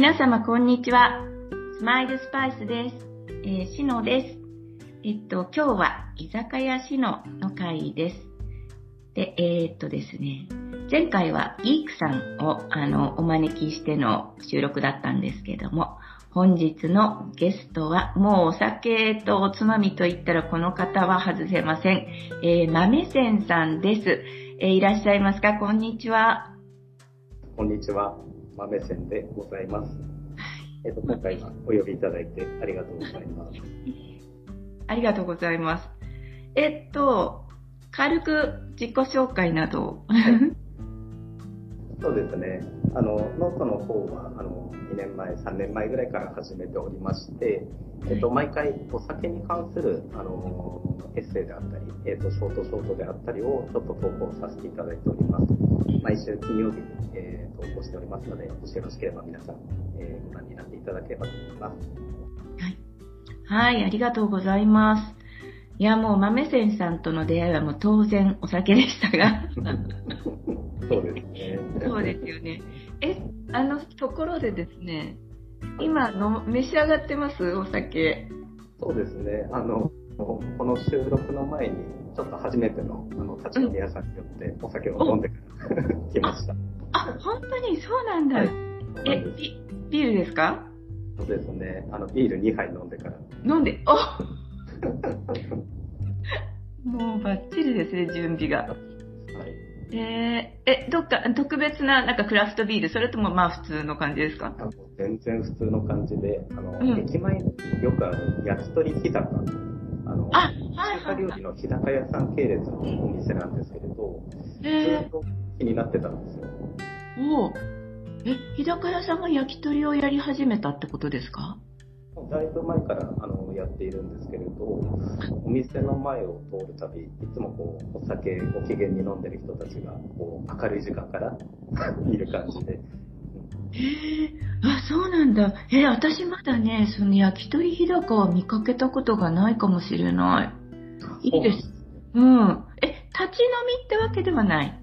皆様、こんにちは。スマイルスパイスです。えー、しのです。えっと、今日は居酒屋しのの会です。で、えー、っとですね、前回はイークさんをあのお招きしての収録だったんですけども、本日のゲストはもうお酒とおつまみといったらこの方は外せません。えー、豆仙さんです。えー、いらっしゃいますか？こんにちは。こんにちは。豆千でございます。えっ、と、今回はお呼びいただいてありがとうございます。ありがとうございます。えっと、軽く自己紹介など。そうですね。あの、ノートの方は、あの、2年前、3年前ぐらいから始めておりまして、えっと、毎回お酒に関する、あの、エッセイであったり、えっと、ショートショートであったりをちょっと投稿させていただいております。毎週金曜日に、えー、投稿しておりますので、もしよろしければ皆さん、えー、ご覧になっていただければと思います。はい。はい、ありがとうございます。いや、もう豆仙さんとの出会いはもう当然お酒でしたが。そうですね。そうですよね。え、あの、ところでですね、今の召し上がってます？お酒。そうですね。あの、この収録の前に、ちょっと初めての、あの、立ち飲み屋さんによってお酒を飲んでから 来ました。あ、本当にそうなんだ。はい、えビ、ビールですか？そうですね。あの、ビール2杯飲んでから。飲んで、あ もうバッチリですね、準備が。はい。えー、え、どっか特別ななんかクラフトビール、それともまあ普通の感じですか？全然普通の感じで、あの、うん、駅前によくある焼き鳥日高あの、あ、料理の日高屋さん系列のお店なんですけれど、ずっと気になってたんですよ。おお。え、日高屋さんが焼き鳥をやり始めたってことですか？だいぶ前からあのやっているんですけれど、お店の前を通るたび、いつもこうお酒ご機嫌に飲んでる人たちがこう明るい時間から いる感じで、へえ、あ、そうなんだ。え、私まだね、その焼き鳥日高は見かけたことがないかもしれない。いいです。うん。え、立ち飲みってわけではない？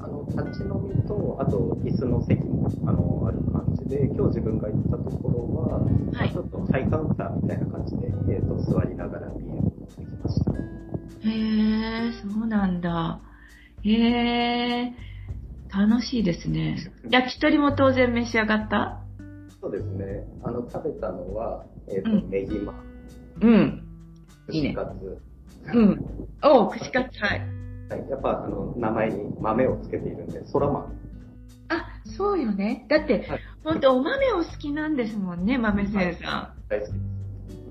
あの、立ち飲みと、あと、椅子の席も、あの、ある感じで、今日自分が行ったところは、はい、ちょっとハイカウンターみたいな感じで、えっ、ー、と、座りながらビールを持ってきました。へえ、そうなんだ。へえ。楽しいですね。焼き鳥も当然召し上がった？そうですね。あの、食べたのは、えっ、ー、と、うん、ネギマ。うん。いいね。串カツ。うん。お串カツ、はい。はい。やっぱ、あの、名前に豆をつけているんで、そら豆。あ、そうよね。だって、はい、本当お豆を好きなんですもんね、豆先生さん。はい、大好きで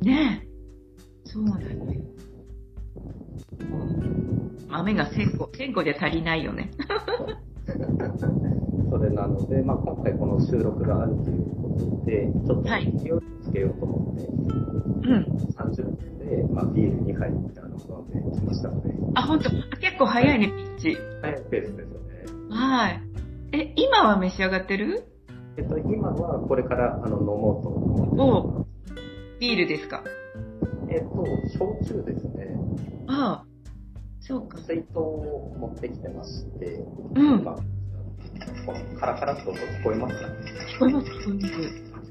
す。ねえ。そうなんだよ。豆が1000個、1000個じゃ足りないよね。それなので、まあ、今回この収録があるということで、ちょっと気をつけようと思って、はい、うん、30分で、まあ、ビール2杯みたいなのを飲んできましたので。あ、本当結構早いね、ピッチ。早いペースですよね。はい。え、今は召し上がってる？えっと、今はこれからあの飲もうと思っておビールですか？えっと、焼酎ですね。ああ。そうか。水筒を持ってきてまして、うん。まあ、カラカラっと聞こえますか？聞こえます、聞こえます。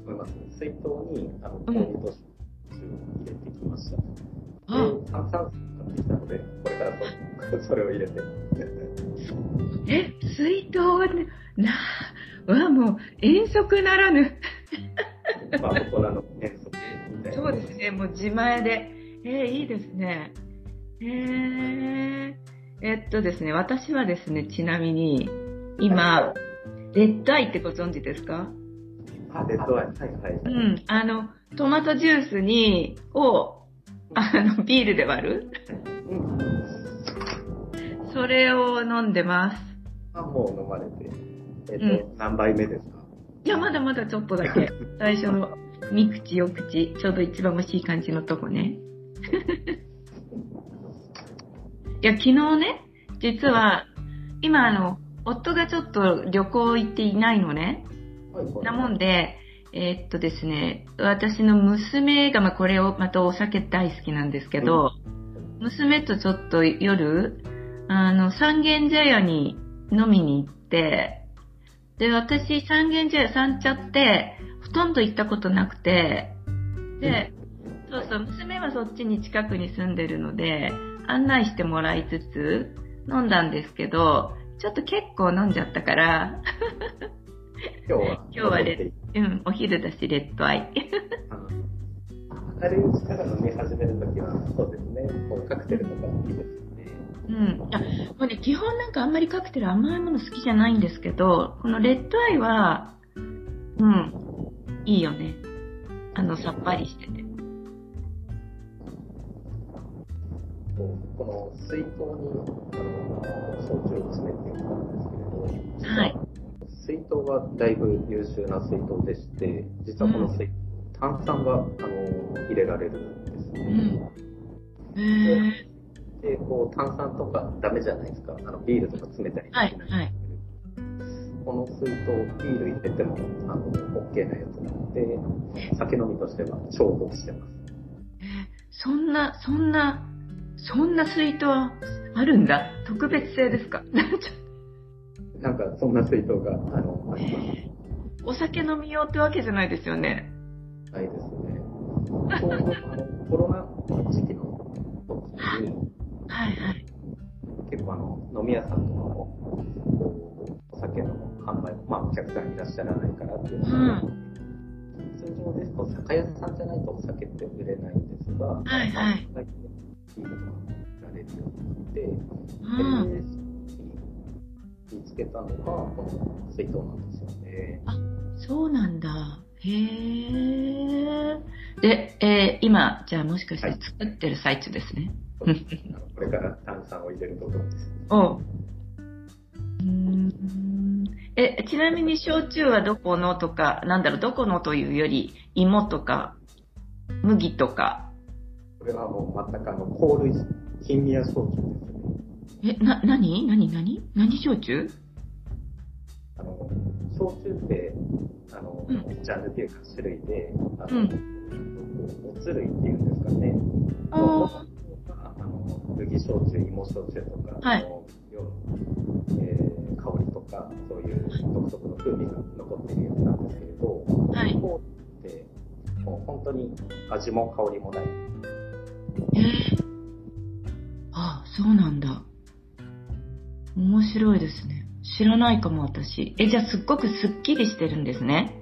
聞こえます。水筒に、あの、氷と焼酎を入れてきました。うん、で、炭酸水買ってきたので、これからそそれを入れて。え、水筒な、わ、もう、遠足ならぬ。まあ、大人の遠足みたいな。そうですね、もう自前で。えー、いいですね。へえ。えっとですね、私はですね、ちなみに、今、レッドアイってご存知ですか？あ、レッドアイ。はいはい。うん。あの、トマトジュースに、を、あの、ビールで割る、うん、それを飲んでます。あ、もう飲まれて。えっと、うん、何杯目ですか？いや、まだまだちょっとだけ。最初の三口、四口、ちょうど一番美味しい感じのとこね。いや、昨日ね、実は、今あの、夫がちょっと旅行行っていないのね。なもんで、えー、っとですね、私の娘が、まあ、これを、またお酒大好きなんですけど、うん、娘とちょっと夜、あの、三軒茶屋に飲みに行って、で、私、三軒茶屋三茶って、ほとんど行ったことなくて、で、そうそう、娘はそっちに近くに住んでるので、案内してもらいつつ飲んだんですけど、ちょっと結構飲んじゃったから、今日は。今日はレうん、お昼だし、レッドアイ。明るいうちから飲み始めるときは、そうですね、こうカクテルとかいいです。うん。いや、もうね、基本なんかあんまりカクテル甘いもの好きじゃないんですけど、このレッドアイは、うん、いいよね。あの、さっぱりしてて。こうこの水筒に、あの、焼酎を詰めていたんですけれど、はい。水筒はだいぶ優秀な水筒でして、実はこの水筒、炭酸が、あの、入れられるんですうね。ん。へで、こう、炭酸とかダメじゃないですか。あの、ビールとか詰めたりはいはいこの水筒、ビール入れても、あの、OK なやつなので、酒飲みとしては重宝してます。そんな、そんな、そんな水筒あるんだ。特別性ですか？なんか、そんな水筒が、あの、あります。お酒飲み用ってわけじゃないですよね。ないですね。コロナの時期の時に、はいはい。結構あの、飲み屋さんとかも、お酒の販売、まあ、お客さんいらっしゃらないからっていうのが、通常ですと、酒屋さんじゃないとお酒って売れないんですが、はいはいまあビールが売られるようになって、うん。で、見つけたのが、この水筒なんですよね。そうなんだ。へえ。で、えー今、じゃあもしかして作ってる最中ですね。あのこれから炭酸を入れるところです。おう。んえ、ちなみに焼酎はどこのとか、なんだろう、どこのというより、芋とか、麦とか、これはもう全くあの、香類、金宮焼酎ですね。え、な、なになになに何焼酎？あの、焼酎って、あの、うんジャンルっていうか種類で、あうの、ん。おつ類っていうんですかね。ああの、麦焼酎、芋焼酎とか、はいあのえー香りとか、そういう独特の風味が残っているやつなんですけれど、はい香りって、もう本当に味も香りもない。えーあ、そうなんだ。面白いですね。知らないかも、私。え、じゃあすっごくスッキリしてるんですね。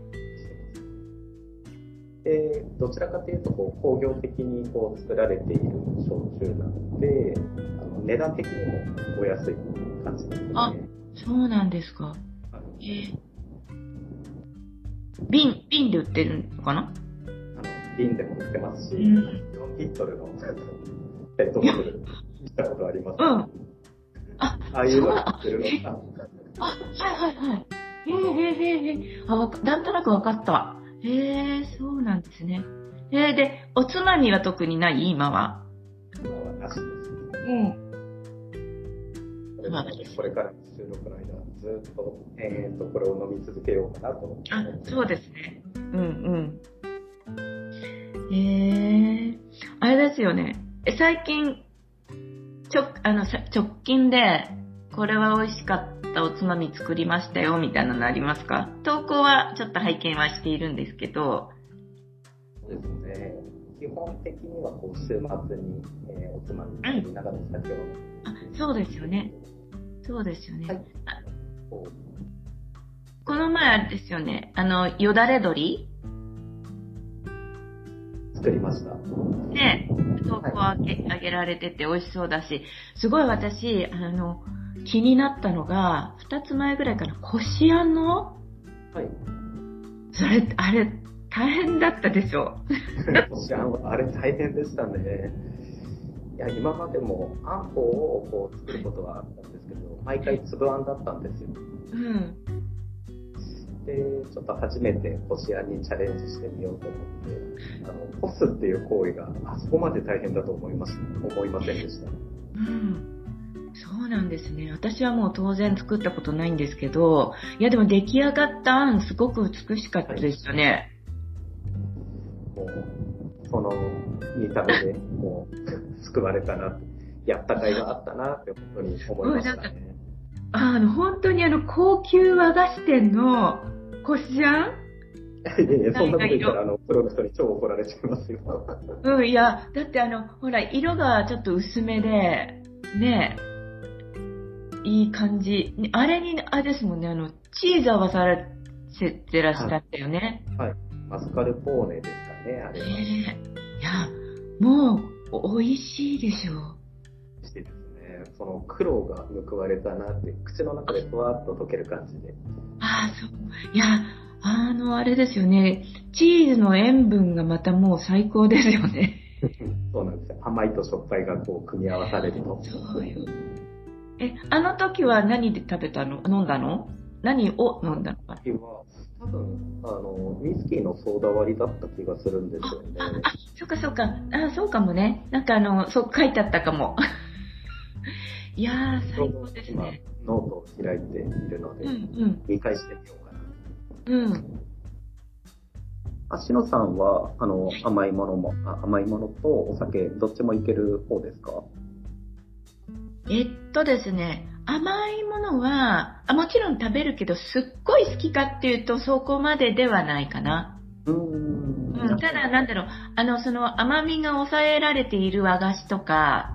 で、どちらかというと、こう、工業的にこう作られている焼酎なので、あの値段的にもお安い感じですね。あそうなんですか。えー瓶、瓶で売ってるのかな？あの瓶でも売ってますし、うん4リットルの ペットボトル見たことあります。うん。ああ、あいうの売ってるの？か。あ、はいはいはい。へえへえへえへえ。あ、なんとなくわかったわ。へえ、そうなんですね。えー、で、おつまみは特にない？今は。今はなしです。うん。これもこれからの収録の間、ずっと、えー、とこれを飲み続けようかなと思ってあ、そうですね。うんうん。へえ、あれですよね。え最近、ちょ、あの、さ直近で、これは美味しかったおつまみ作りましたよ、みたいなのありますか？投稿はちょっと拝見はしているんですけど、そうですね。基本的にはこう週末に、えーおつまみ飲みながら酒を、あ、そうですよね。そうですよね。はいあここの前あれですよね。あの、よだれ鶏？う作りました。で、投稿あげ,、あげられてて美味しそうだし、すごい私、あの、気になったのが、二つ前ぐらいから、こしあんの？はい。それ、あれ、大変だったでしょ？こしあんはあれ大変でしたね。いや、今までもあんこをこう作ることはあったんですけど、毎回粒あんだったんですよ。うん。で、ちょっと初めてこしあんにチャレンジしてみようと思って、あの、干すっていう行為があそこまで大変だと思います、思いませんでした。うん。そうなんですね。私はもう当然作ったことないんですけど、いやでも出来上がったあんすごく美しかったですよね。もう、その見た目でもう救われたなやった甲斐があったなって本当に思いましたね。あの、本当にあの、高級和菓子店のこしあん？いやいや、そんなこと言ったら、あの、プロの人に超怒られちゃいますよ。うん、いや、だってあの、ほら、色がちょっと薄めで、ねいい感じ。あれに、あれですもんね、あの、チーズ合わされてらっしゃったよね。はい。マスカルポーネですかね、あれは。えいや、もう、美味しいでしょう。ね。その黒が報われたなって、口の中でふわっと溶ける感じで。ああ、そう。いや、あの、あれですよね。チーズの塩分がまたもう最高ですよね。そうなんですよ。甘いとしょっぱいがこう組み合わされると。そうよ。え、あの時は何で食べたの？飲んだの？何を飲んだのか？多分、あの、ウイスキーのソーダ割りだった気がするんですよね。あ、あそっかそっか。あ、そうかもね。なんかあの、そう書いてあったかも。いやー、最高ですね。ノートを開いているので、うんうん、見返してみようかな。うん。足野さんは、あの、甘いものも、甘いものとお酒、どっちもいける方ですか？えっとですね、甘いものはあ、もちろん食べるけど、すっごい好きかっていうと、そこまでではないかな。うん、うん、ただ、なんだろう、あの、その甘みが抑えられている和菓子とか、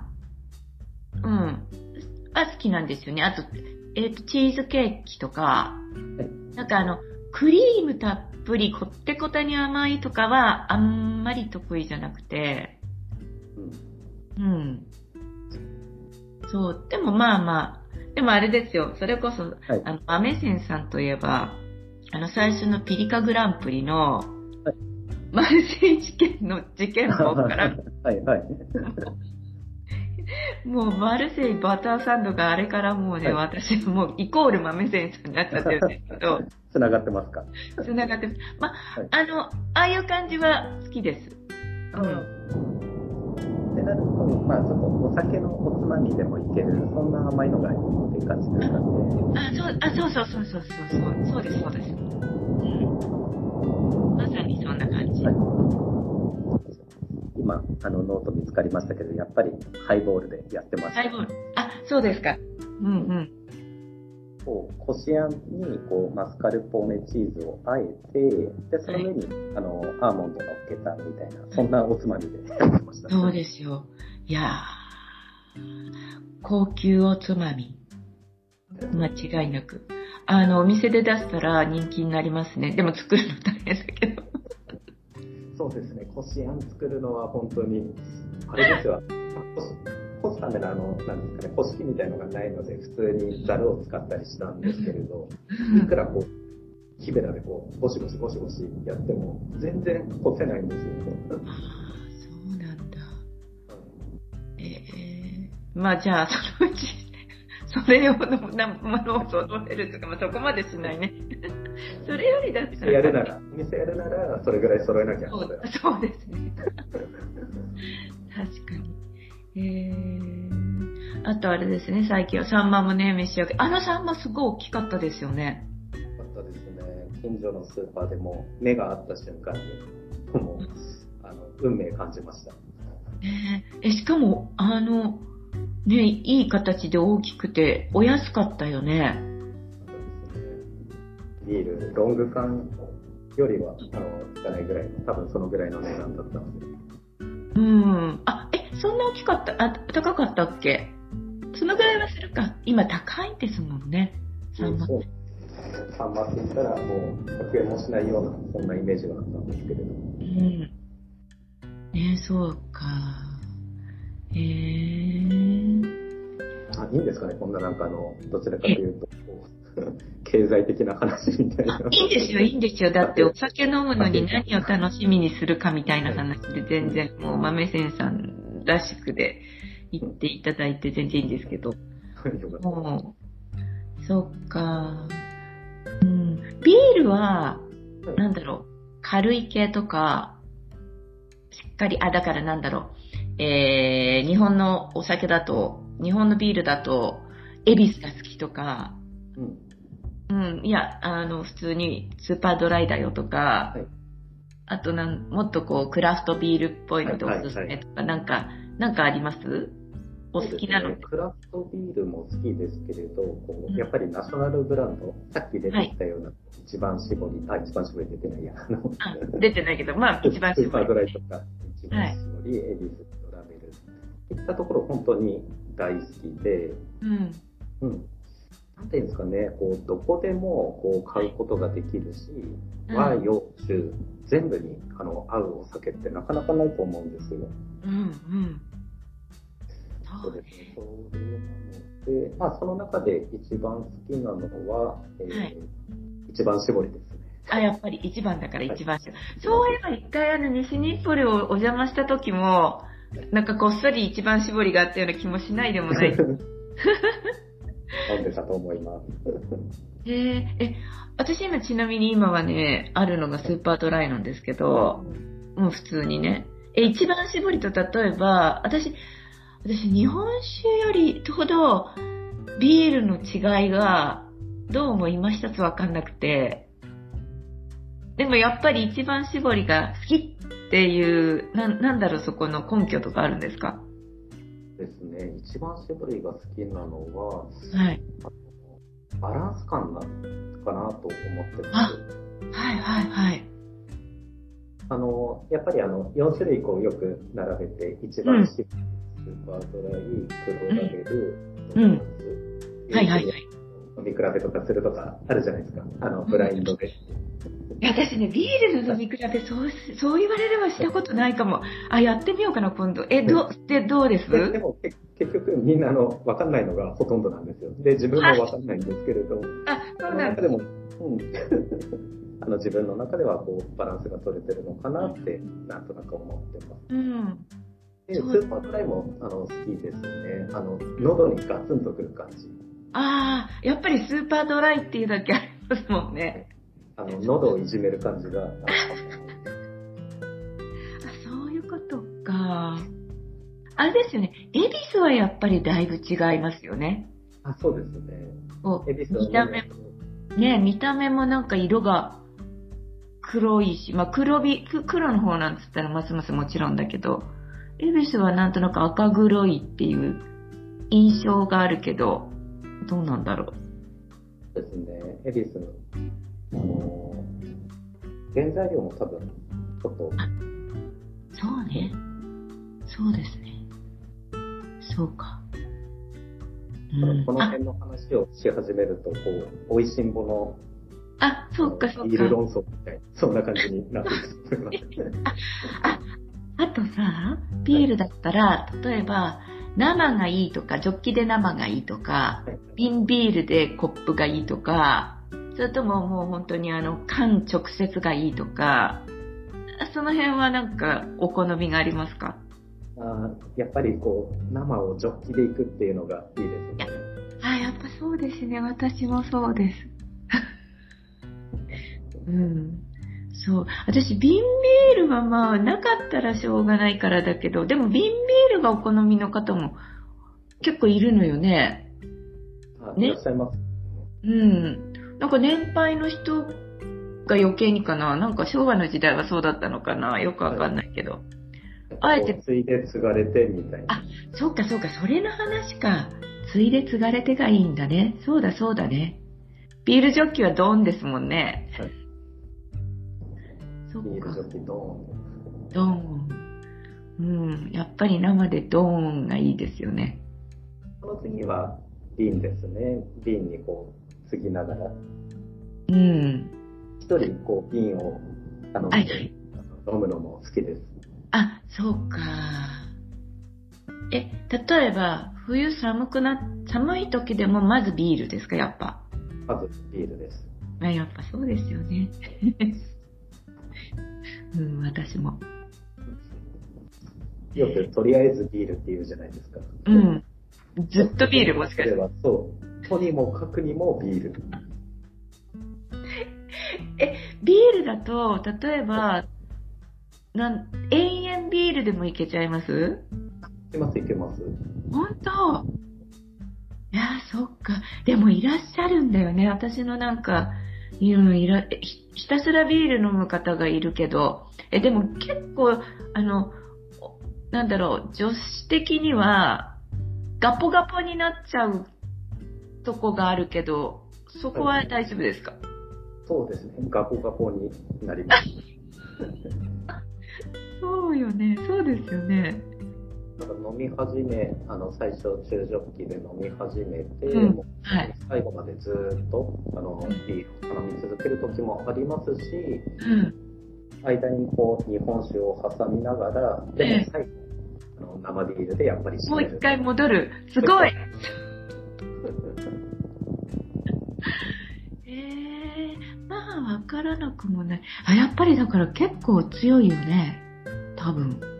うん、は好きなんですよね。あと、えっ、と、チーズケーキとか、なんかあの、クリームたっぷりこってこてに甘いとかはあんまり得意じゃなくて、うん。そう。でもまあまあ、でもあれですよ。それこそ、はい、あの、アメセンさんといえば、あの、最初のピリカグランプリの、はい、マルセイ事件の事件簿から、はいはい。もうマルセイバターサンドがあれからもうね、はい、私もうイコール豆ンさんになっちゃってるんですけど。繋がってますか？繋がってます。ま、はい、あの、ああいう感じは好きです。うん。でなると、まあ、そこ、お酒のおつまみでもいける、そんな甘いのがいいっていう感じですかね。あ、そう、あ、そうそうそうそうそう、そうです、そうです。うん。まさにそんな感じ。はい今、あの、ノート見つかりましたけど、やっぱりハイボールでやってます、ハイボール。あ、そうですか。うんうん。こう、こしあんに、こう、マスカルポーネチーズをあえて、で、その上に、はい、あの、アーモンドがっけたみたいな、そんなおつまみでやってました、ね、そうですよ。いや高級おつまみ。間違いなく。あの、お店で出したら人気になりますね。でも作るの大変だけど。そうですね、こしあん作るのは本当に、あれですよ、干すためのあの、なんですかね、干し器みたいのがないので、普通にざるを使ったりしたんですけれど、いくらこう、木べらでこう、ゴシゴシゴシゴシやっても、全然干せないんですよ。そうなんだ。ええー、まあじゃあ、そのうち、それをのものを揃えるとか、まあ、そこまでしないね。それよりだったら。やるなら、店やるなら、それぐらい揃えなきゃそうそうですね。確かに。えー、あとあれですね、最近はサンマもね、召し上げあのサンマすごい大きかったですよね。大きかったですね。近所のスーパーでも目が合った瞬間に、もう、あの、運命感じました。えー、え、しかも、あの、ね、いい形で大きくて、お安かったよね。ビール、ロング缶よりは、あの、つかないぐらいの、多分そのぐらいの値段だったので。うん。あ、え、そんな大きかった、あ、高かったっけ？そのぐらいはするか。今高いですもんね。サンマって。サンマって言ったらもう100円もしないような、そんなイメージがあったんですけれど。うん。ねそうか。へえー。あ、いいんですかね、こんななんかあの、どちらかというと、経済的な話みたいな。いいんですよ、いいんですよ。だってお酒飲むのに何を楽しみにするかみたいな話で全然もう豆仙さんらしくで言っていただいて全然いいんですけど。もう、そっか。うん。ビールは、なんだろう、軽い系とか、しっかり、あ、だからなんだろう、えー、日本のお酒だと、日本のビールだと、エビスが好きとか、うん。うん。いや、あの、普通にスーパードライだよとか、はい、あとなん、もっとこう、クラフトビールっぽいのでおすすめとか、はいはいはい、なんか、なんかあります？お好きなの、ね、クラフトビールも好きですけれど、こううんやっぱりナショナルブランド、さっき出てきたような一番搾り、あ、一番搾り出てないや、あの、あ出てないけど、まあ、一番スーパード絞り。ライとか、一番搾り、エビストラベル、いったところ本当に大好きで、うん。うん。なんていうんですかね、こう、どこでもこう買うことができるし、うん和、洋、中、全部にあの合うお酒ってなかなかないと思うんですよ。うん。うん。そそううですね。それなので、まあ、その中で一番好きなのは、えーはい一番搾りですね。あ、やっぱり一番だから一番絞り。そういえば一回あの西日暮里をお邪魔した時も、なんかこっそり一番絞りがあったような気もしないでもない。飲んでたと思います。へえ、え、私今ちなみに今はね、あるのがスーパードライなんですけど、もう普通にね。え、一番絞りと例えば、私、私日本酒よりほどビールの違いがどうも今一つわかんなくて、でもやっぱり一番絞りが好きっていう、ななんだろうそこの根拠とかあるんですか？ですね。一番搾りが好きなのは、はい。バランス感なのかなと思ってあます。はいはいはい。あの、やっぱりあの、4種類こうよく並べて、一番搾り、スーパードライ、黒ラベル、うんドーナツはいはいはい。飲み比べとかするとかあるじゃないですか。あの、ブラインドで。いや私ね、ビールの飲み比べ、そうし、そう言われればしたことないかも。あ、やってみようかな、今度。え、ど、で、どうです？ででもけ結局みんなあの分かんないのがほとんどなんですよ。で、自分も分かんないんですけれど、あ、そそうのなんでも、うん、あの自分の中ではこうバランスが取れてるのかなってなんとなく思ってます。うん。で、スーパードライもあの好きですね。あの、喉にガツンとくる感じ。ああ、やっぱりスーパードライっていうだけありますもんね。あの、喉をいじめる感じが。あそういうことか。あれですよね。恵比寿はやっぱりだいぶ違いますよね。あ、そうですね。こう恵比寿は見た目、ね、見た目もなんか色が黒いし、まあ黒び、く黒の方なんつったらますますもちろんだけど、恵比寿はなんとなく赤黒いっていう印象があるけど、どうなんだろう。ですね。恵比寿、あの、原材料も多分、ちょっと、そうね。そうですね。そうか。うんこのあ、辺の話をし始めると、こう、美味しんぼの、あ、そうかそうか。ビール論争みたいな、そんな感じになってます ね。あとさ、ビールだったら、例えば、生がいいとか、ジョッキで生がいいとか、瓶ビールでコップがいいとか、それとももう本当にあの、缶直接がいいとか、その辺はなんかお好みがありますか？あーやっぱりこう、生をジョッキでいくっていうのがいいですね。あ、やっぱそうですね。私もそうです。うん。そう。私、瓶ビールはまあ、なかったらしょうがないからだけど、でも瓶ビールがお好みの方も結構いるのよね。ね？あいらっしゃいます。うん。なんか年配の人が余計にかな。なんか昭和の時代はそうだったのかな。よくわかんないけど。あえてこう継いで継がれてみたいな。あそうかそうか、それの話か。ついで継がれてがいいんだね。そうだそうだね。ビールジョッキはドーンですもんね。はいビールジョ。ッキドドーン。うん。やっぱり生でドーンがいいですよね。ーン。その次は瓶ですね。瓶にこう、継ぎながら。うん。一人こう、瓶を、あの、はいはい飲むのも好きです。あ、そうか。え、例えば、冬寒くな、寒い時でもまずビールですか、やっぱ。まずビールです。あやっぱそうですよね。うん、私も。よくとりあえずビールって言うじゃないですか。うん。ずっとビールもしかして。そう。とにもかくにもビール。え、ビールだと、例えば、なん、永遠ビールでもいけちゃいます？いけますいけます。本当？いや、そっか。でもいらっしゃるんだよね。私のなんか、いやいらひひたすらビール飲む方がいるけど、え、でも結構、あの、おなんだろう、女子的には、ガポガポになっちゃうとこがあるけど、そこは大丈夫ですか、そうですね。ガポガポになります。そうよね、そうですよね。飲み始め、あの、最初中ジョッキで飲み始めて、うんはい。最後までずーっと、あの、ビールを頼み続ける時もありますし、うん。間にこう、日本酒を挟みながら、でええも最後、あの生ビールでやっぱりもう一回戻る。すごい。ええまあ、わからなくもない。あ、やっぱりだから結構強いよね。多分。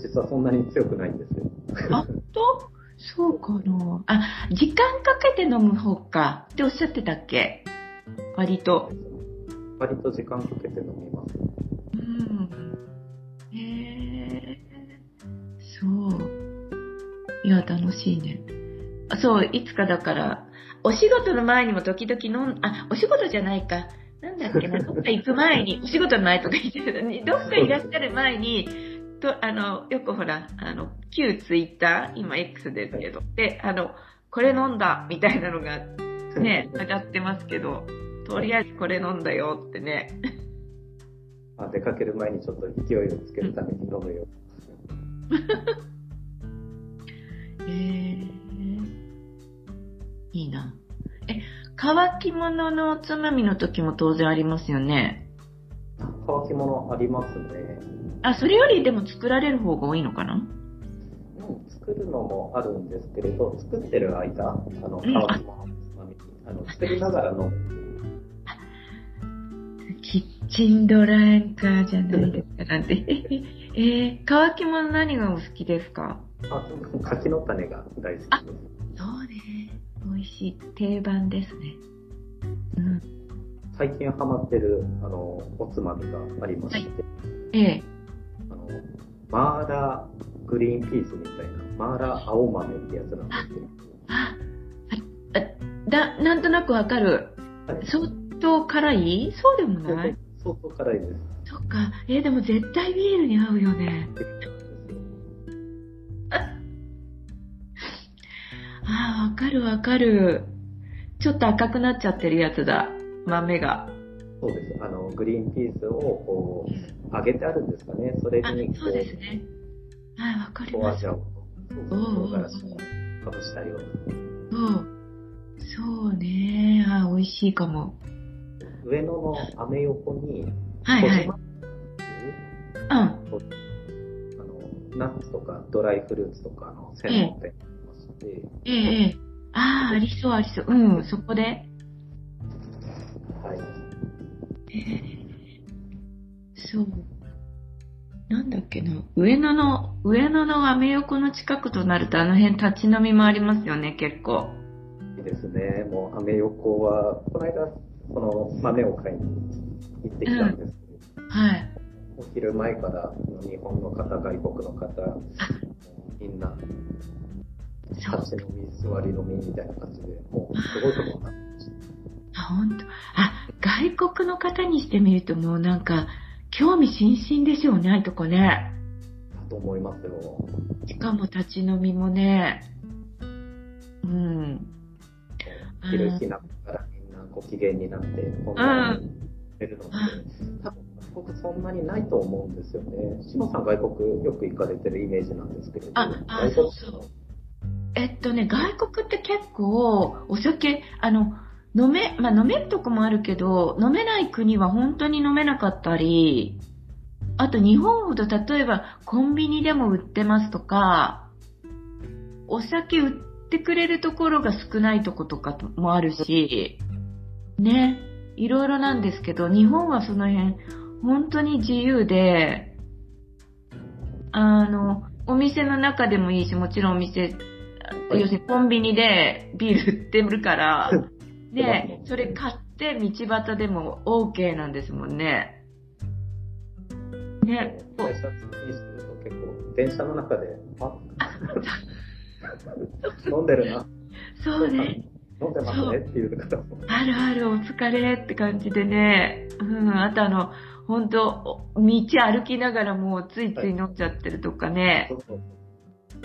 実はそんなに強くないんですよ。あとそうかな。あ、時間かけて飲む方かっておっしゃってたっけ？割と。割と時間かけて飲みます。うん。へえそう。いや、楽しいね。あそう、いつかだから、お仕事の前にも時々飲ん、あ、お仕事じゃないか。なんだっけな、どっか行く前に、お仕事の前とか言ってたのに、どっかいらっしゃる前に、と、あの、よくほら、あの、旧ツイッター、今 X ですけど、で、あの、これ飲んだ、みたいなのが、ね、上がってますけど、とりあえずこれ飲んだよってね。まあ、出かける前にちょっと勢いをつけるために飲むよ。へえいいな。え、乾き物のおつまみの時も当然ありますよね。乾き物ありますね。あ、それよりでも作られる方が多いのかな？うん、作るのもあるんですけれど、作ってる間、あの、うん乾き物のつまみ、あの、作りながら飲む。キッチンドランカーじゃないですか、なんて。えー、乾き物何がお好きですか？あ、柿の種が大好きです。そうね。美味しい。定番ですね。うん。最近ハマってる、あの、おつまみがありまして、ええあの、マーラーグリーンピースみたいな、マーラー青豆ってやつなんですけど、あ、あ、あだ、なんとなくわかる。はい相当辛い？そうでもない？相当辛いです。そっか。えーでも絶対ビールに合うよね。ああ、わかるわかる。ちょっと赤くなっちゃってるやつだ。豆が。そうです。あの、グリーンピースをこう、揚げてあるんですかね。それあに、こ、そうですね。はい、わかりおます。味を、そう唐辛子をかぶしたような。そう。そうね。あー美味しいかも。上野のアメ横に、はいはい。うん。あの、ナッツとかドライフルーツとかの専門店がありまして、ええええ。ああ、ありそうありそう。うん、そこで。はい。ええそう。なんだっけな。上野の、上野のアメ横の近くとなるとあの辺立ち飲みもありますよね、結構。いいですね。もうアメ横は、この間、この豆を買いに行ってきたんですけど、はい。お昼前から日本の方、外国の方、みんな、そう立ち飲み、座り飲みみたいな感じで、もうすごいことになってました。あ、本当。あ、外国の方にしてみるともうなんか、興味津々でしょうね、ああいうとこね。だと思いますよ。しかも立ち飲みもね。うん。昼日なったらみんなご機嫌になって、こんなに出るので、多分外国そんなにないと思うんですよね。志麻さん外国よく行かれてるイメージなんですけれど、ああそうそうえっとね、外国って結構、お酒、あの、飲め、まあ飲めるとこもあるけど、飲めない国は本当に飲めなかったり、あと日本ほど例えばコンビニでも売ってますとか、お酒売ってくれるところが少ないとことかもあるし、ね、いろいろなんですけど、日本はその辺、本当に自由で、あの、お店の中でもいいし、もちろんお店、要するにコンビニでビール売ってるから、で、それ買って道端でも OK なんですもんね。ね、こ会社通勤してると結構、電車の中で、あ飲んでるな、うそうね。飲んでますねっていう方も。あるある、お疲れって感じでね。うん、あとあの、本当道歩きながらもうついつい飲んじゃってるとかね。そうそう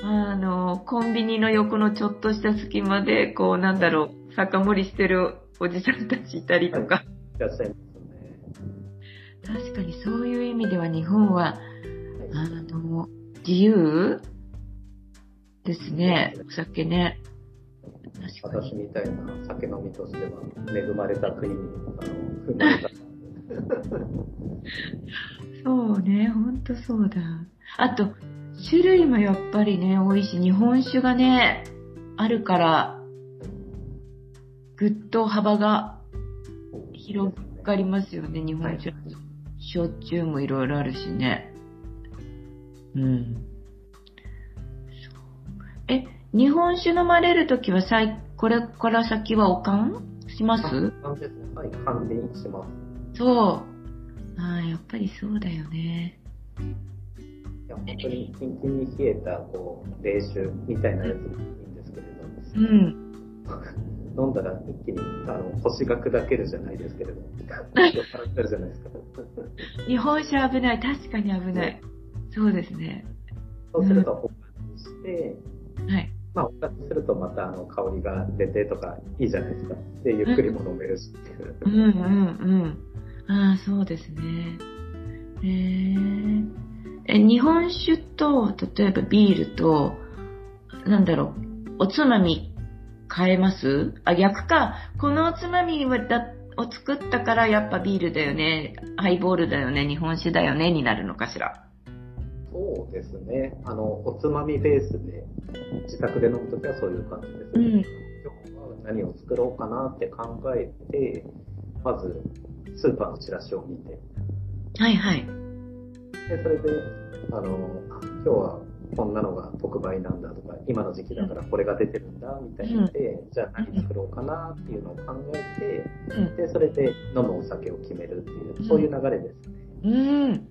あの、コンビニの横のちょっとした隙間で、こう、なんだろう、酒盛りしてるおじさんたちいたりとか。いらっしゃいますね。確かにそういう意味では日本は、あの、自由ですね。お酒ね。確かに。私みたいな酒飲みとしては恵まれた国にあの。そうね、ほんとそうだ。あと、種類もやっぱりね、多いし、日本酒がね、あるから、ぐっと幅が広がりますよね、日本酒。焼酎もいろいろあるしね。うん。え、日本酒飲まれるときはさい、これから先はおかん？します？なんですね。はい、管理します。そう。ああ、やっぱりそうだよね。いや、本当にキンキンに冷えた、こう、冷酒みたいなやつもいいんですけれど、うん。飲んだら一気に、あの、星が砕けるじゃないですけれど、酔っ払ってるじゃないですか。日本酒危ない。確かに危ない。そうですね。そうすると、おかにして、はい。まあ、おかにするとまた、あの、香りが出てとか、いいじゃないですか。で、ゆっくりも飲めるしっていう。うんうんうん。ああ、そうですね。へえ。え、日本酒と、例えばビールと、なんだろう、おつまみ変えます？あ、逆か。このおつまみはだを作ったからやっぱビールだよね、ハイボールだよね、日本酒だよね、になるのかしら。そうですね。あの、おつまみベースで、自宅で飲むときはそういう感じですね。うん今日は何を作ろうかなって考えて、まず、スーパーのチラシを見て、はいはい。で、それで、あの、今日はこんなのが特売なんだとか、今の時期だからこれが出てるんだ、みたいなで、じゃあ何作ろうかなっていうのを考えうんて、で、それで飲むお酒を決めるっていう、そういう流れですね。うん。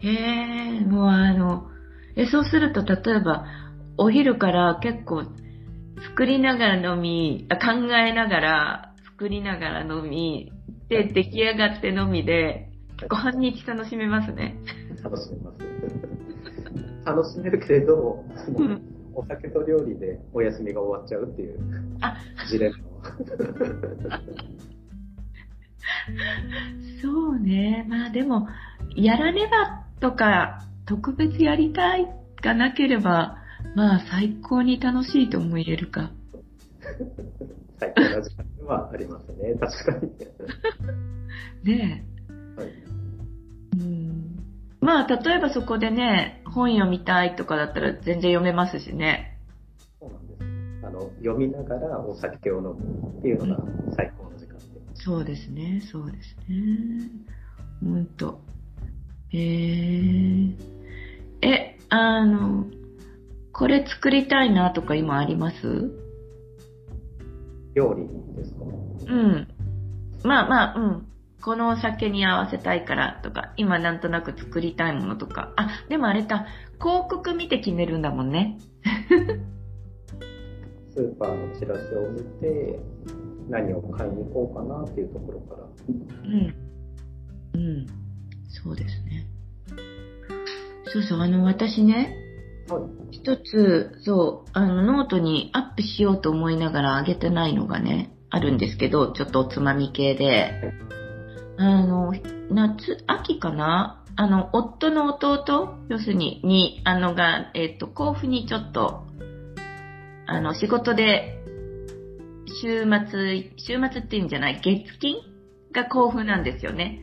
へえ、もうあの、え、そうすると、例えば、お昼から結構、作りながら飲み、あ考えながら、作りながら飲み、で、出来上がって飲みで、結構半日楽しめますね。楽しめます。楽しめるけれど、うんお酒と料理でお休みが終わっちゃうっていうあ、ジレンマ。そうね。まあでも、やらねばとか、特別やりたいがなければ、まあ最高に楽しいとも言えるか。最高な時間ではありますね。確かに。ねえ。はいうんまあ、例えばそこでね、本読みたいとかだったら全然読めますしね。そうなんです。あの、読みながらお酒を飲むっていうのが最高の時間で。そうですね、そうですね。ほんと。へえ。え、あの、これ作りたいなとか今あります？料理ですか？うん。まあまあ、うん。このお酒に合わせたいからとか、今なんとなく作りたいものとか。あ、でもあれだ、広告見て決めるんだもんね。スーパーのチラシを見て、何を買いに行こうかなっていうところから。うん。うん。そうですね。そうそう、あの、私ね、はい。一つ、そう、あの、ノートにアップしようと思いながら上げてないのがね、あるんですけど、ちょっとおつまみ系で、あの、夏、秋かな？あの、夫の弟、要するに、に、あのが、えっ、と、甲府にちょっと、あの、仕事で、週末、週末っていうんじゃない、月金が甲府なんですよね。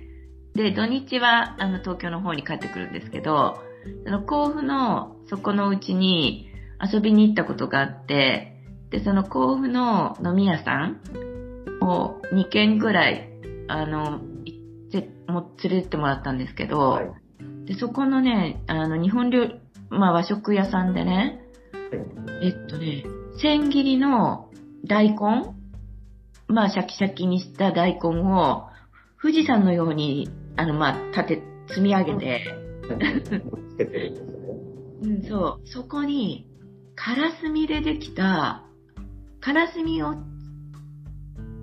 で、土日は、あの、東京の方に帰ってくるんですけど、その甲府のそこのうちに遊びに行ったことがあって、で、その甲府の飲み屋さんを2軒ぐらい、あの、行って、もう連れてってもらったんですけど、はい。で、そこのね、あの、日本料理、まあ和食屋さんでね、はい。えっとね、千切りの大根まあ、シャキシャキにした大根を、富士山のように、あの、まあ、立て、積み上げて、つけてるんですね。うん、そう。そこに、カラスミでできた、カラスミを、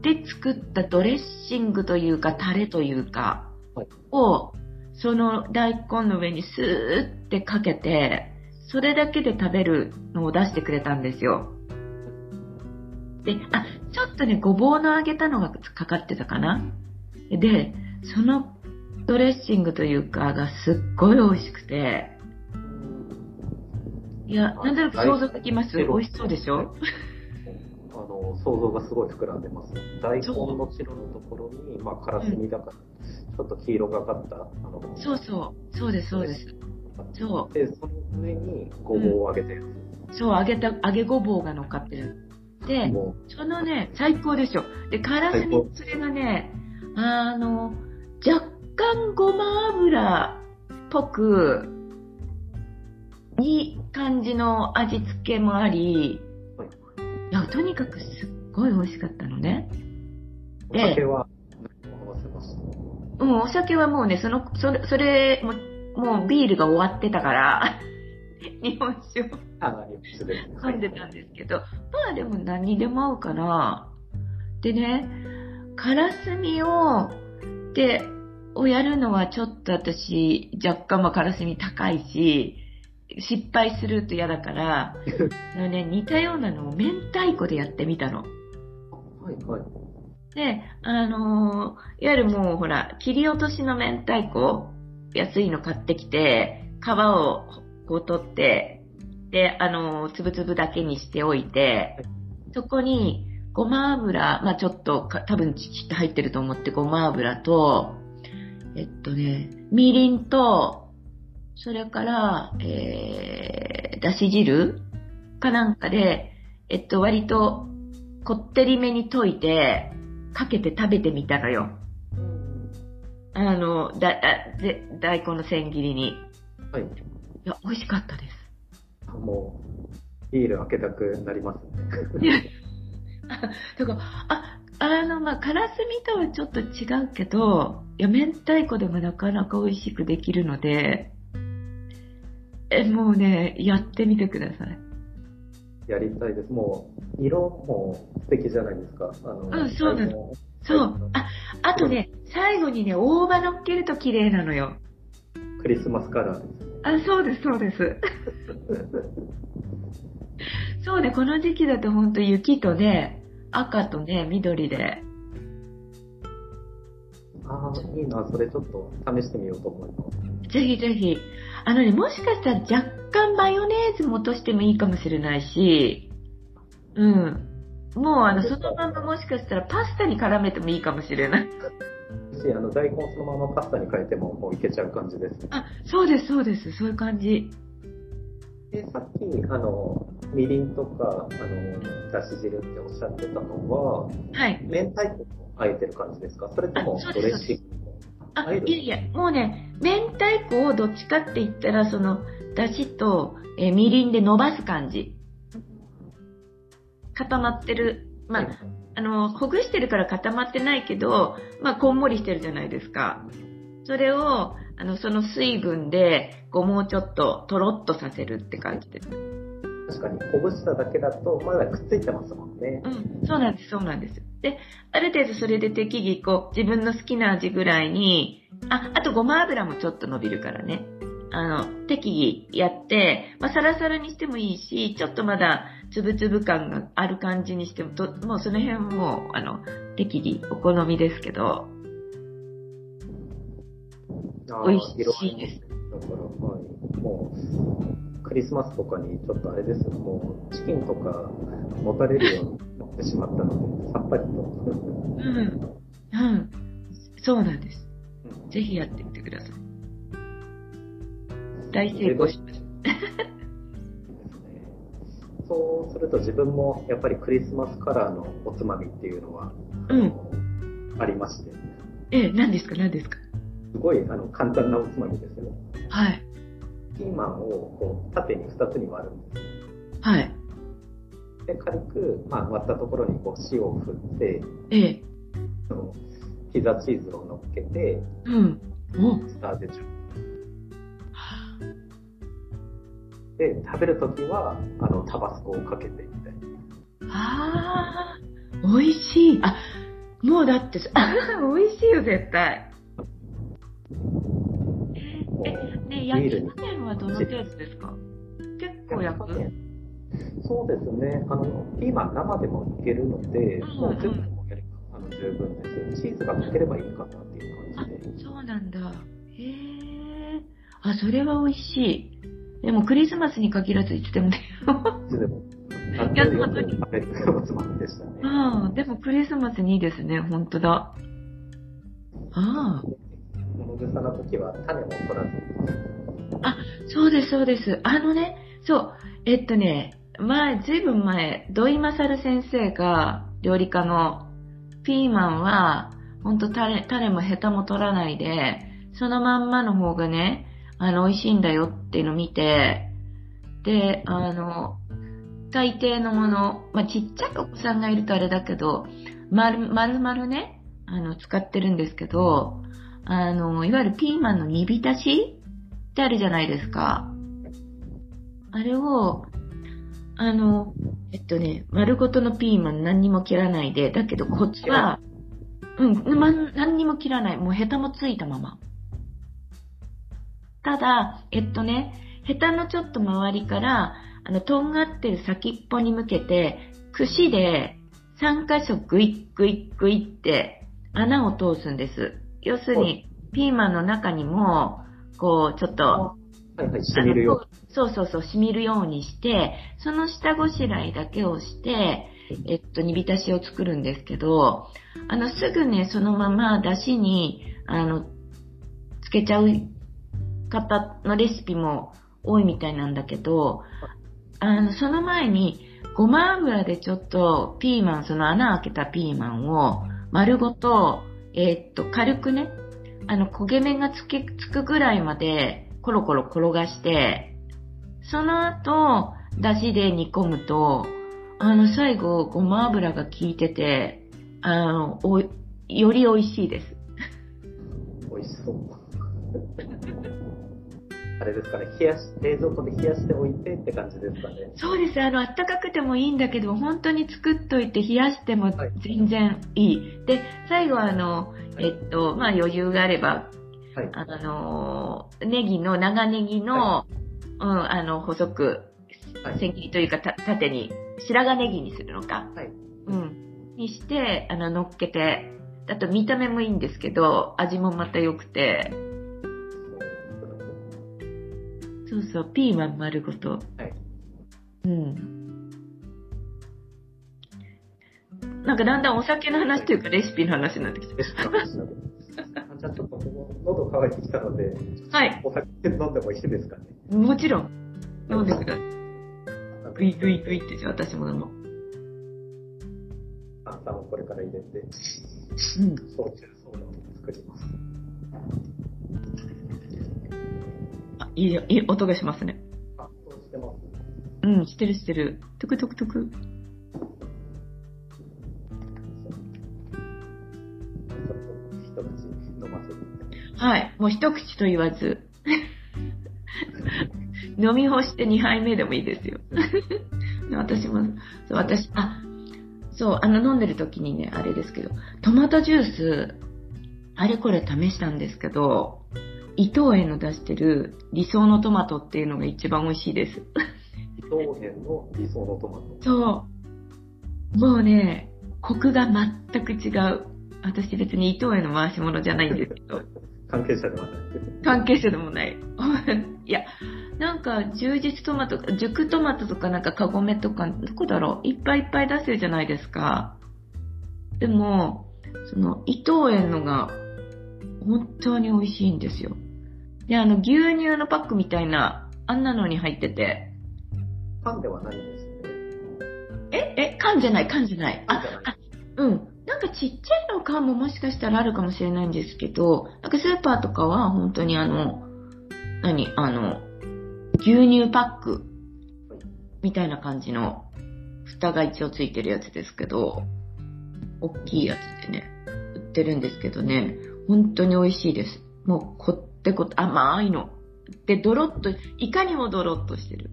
で作ったドレッシングというか、タレというか、はいを、その大根の上にスーってかけて、それだけで食べるのを出してくれたんですよ。で、あ、ちょっとね、ごぼうの揚げたのがかかってたかな。で、そのドレッシングというかがすっごい美味しくて、いや、なんとなく想像できます？美味しそうでしょ？あの、想像がすごい膨らんでます。大根の白のところに、まあ、カラスミだから、ちょっと黄色がかった、あの、そうそう、そうです、そうです。そで、その上にごぼうを揚げてる。う、そう、揚げた、揚げごぼうが乗っかってる。で、もそのね、最高でしょ。で、カラスミ、それがね、あの、若干ごま油っぽく、いい感じの味付けもあり、はいいや、とにかくすっごい美味しかったのね。う、お酒はうん、お酒はもうね、その、それ、それ、もう、もうビールが終わってたから、日本酒を。飲んでたんですけど、まあでも何にでも合うかな。でね、カラスミを、で、をやるのはちょっと私、若干まあカラスミ高いし、失敗すると嫌だから、あのね、似たようなのを明太子でやってみたの。はい、はい。で、あのーいわゆるもうほら、切り落としの明太子、安いの買ってきて、皮をこう取って、で、あのーつぶつぶだけにしておいて、そこに、ごま油、まあちょっとか、多分ちっと入ってると思って、ごま油と、えっとね、みりんと、それから、えー、だし汁かなんかで、えっと、割と、こってりめに溶いて、かけて食べてみたのよ。あの、だ、あで、大根の千切りに。いはい。や、美味しかったです。もう、ビール開けたくなりますね。だから、あ、あの、まあ、カラスミとはちょっと違うけど、いや、明太子でもなかなか美味しくできるので、え、もうね、やってみてください。やりたいです。もう、色も素敵じゃないですか。あの、うんそうなののそう。あ、あとね、最後にね、大葉乗っけると綺麗なのよ。クリスマスカラーですね。あ、そうです、そうです。そうね、この時期だとほんと雪とね、赤とね、緑で。ああ、いいな。それちょっと試してみようと思います。ぜひぜひ。あのね、もしかしたら若干マヨネーズも落としてもいいかもしれないし、うん。もうあの、そのままもしかしたらパスタに絡めてもいいかもしれない。し、あの、大根そのままパスタに変えてももういけちゃう感じです。あ、そうです、そうです。そういう感じ。で、さっき、あの、みりんとか、あの、だし汁っておっしゃってたのは、はい。明太子をあえてる感じですか？それともドレッシングあ、いやいや、もうね、明太子をどっちかって言ったら、その、だしと、えーみりんで伸ばす感じ。固まってる。まあ、あの、ほぐしてるから固まってないけど、まあ、こんもりしてるじゃないですか。それを、あの、その水分で、こう、もうちょっと、とろっとさせるって感じです。確かに、ほぐしただけだと、まだくっついてますもんね。うん、そうなんです、そうなんです。で、ある程度それで適宜、こう、自分の好きな味ぐらいに、あ、あとごま油もちょっと伸びるからね。あの、適宜やって、まあ、サラサラにしてもいいし、ちょっとまだ、つぶつぶ感がある感じにしても、ともうその辺はもう、あの、適宜お好みですけど、美味しいですだから、はい。もう、クリスマスとかにちょっとあれですよ。もう、チキンとか持たれるようになってしまったので、さっぱりと。うん。うん。そうなんです。ぜひやってみてください。大成功しました。そうすると自分もやっぱりクリスマスカラーのおつまみっていうのは、うん。ありまして、ええ、何ですか？何ですか？すごいあの簡単なおつまみですよ。はい。ピーマンをこう縦に2つに割るんです。はい。で、軽く、まあ、割ったところにこう塩を振って、ええ。そのピザチーズを乗っけて、うん。おスターでチュで、食べるときは、あの、タバスコをかけてみたいな。ああ、美味しい。あ、もうだって、あ 美味しいよ、絶対。焼き加減はどの程度ですか？結公約そうですね。あの、ピーマン生でもいけるので、うんもう全部もやればあの十分です。チーズがかければいいかなっていう感じで。そうなんだ。へえ。あ、それは美味しい。でもクリスマスに限らずいつでもね。いつでも。いやでしたね。ああ、でもクリスマスにいいですね。ほんとだ。ああ。物臭な時は種も取らずそうです、そうです。あのね、そう、えっとね、前、ずいぶん前、土井勝先生が、料理家の、ピーマンは、ほんと種、種もヘタも取らないで、そのまんまの方がね、あの、美味しいんだよっていうのを見て、で、あの、大抵のもの、まあ、ちっちゃいお子さんがいるとあれだけど、丸、丸々ね、あの、使ってるんですけど、あの、いわゆるピーマンの煮浸しってあるじゃないですか。あれを、あの、えっとね、丸ごとのピーマン何にも切らないで、だけどこっちは、うん、ま、何にも切らない。もうヘタもついたまま。ただ、えっとね、ヘタのちょっと周りから、あの、とんがってる先っぽに向けて、串で3箇所グイッグイッグイって穴を通すんです。要するに、ピーマンの中にも、こう、ちょっと、はいはい、染みるよそうそうそう、染みるようにして、その下ごしらえだけをして、えっと、煮浸しを作るんですけど、あの、すぐね、そのまま出汁に、あの、つけちゃう方のレシピも多いみたいなんだけど、あの、その前に、ごま油でちょっとピーマン、その穴開けたピーマンを丸ごと、えっと、軽くね、あの、焦げ目がつけ、つくぐらいまで、コロコロ転がして、その後、出汁で煮込むと、あの、最後、ごま油が効いてて、あの、お、より美味しいです。美味しそう。あれですかね、冷やし、冷蔵庫で冷やしておいてって感じですかね。そうです。あの、あったかくてもいいんだけど、本当に作っといて冷やしてもはい全然いい。で、最後はあの、えっと、まあ余裕があれば、はい。あの、ネギの、長ネギの、はうん、あの、細く、はい千切りというか、た縦に、白髪ネギにするのか。はい。うん。にして、あの、乗っけて、あと見た目もいいんですけど、味もまた良くて、そうそう、ピーマン丸ごと。はい。うん。なんかだんだんお酒の話というかレシピの話になってきた。レシピの話なので。あじゃあちょっと喉乾いてきたので、はい。お酒飲んでもいいですかね？もちろん。飲んでください。グイグイグイってじゃあ私も飲もう。炭酸をこれから入れて、うん。焼酎ソーダを作ります。いい、いい音がしますね。あ、そうしてます。うん、してるしてる。トゥクトクトク。はい。もう一口と言わず。飲み干して2杯目でもいいですよ。私も、そう、私、あ、そう、あの飲んでる時にね、あれですけど、トマトジュース、あれこれ試したんですけど、伊藤園の出してる理想のトマトっていうのが一番美味しいです。伊藤園の理想のトマト。そう。もうね、コクが全く違う。私別に伊藤園の回し物じゃないんですけど。関係者ではない。関係者でもない。いや、なんか、充実トマト、熟トマトとかなんかカゴメとか、どこだろう？いっぱいいっぱい出してるじゃないですか。でも、その、伊藤園のが、本当に美味しいんですよ。で、あの、牛乳のパックみたいな、あんなのに入ってて、パンではないんですね。え、え、缶じゃない、缶じゃない。あ。あ、うん。なんかちっちゃいの缶ももしかしたらあるかもしれないんですけど、なんかスーパーとかは本当にあの、何あの、牛乳パックみたいな感じの蓋が一応ついてるやつですけど、大きいやつでね、売ってるんですけどね、本当に美味しいです。もうこってこって甘いの。で、ドロッと、いかにもドロッとしてる。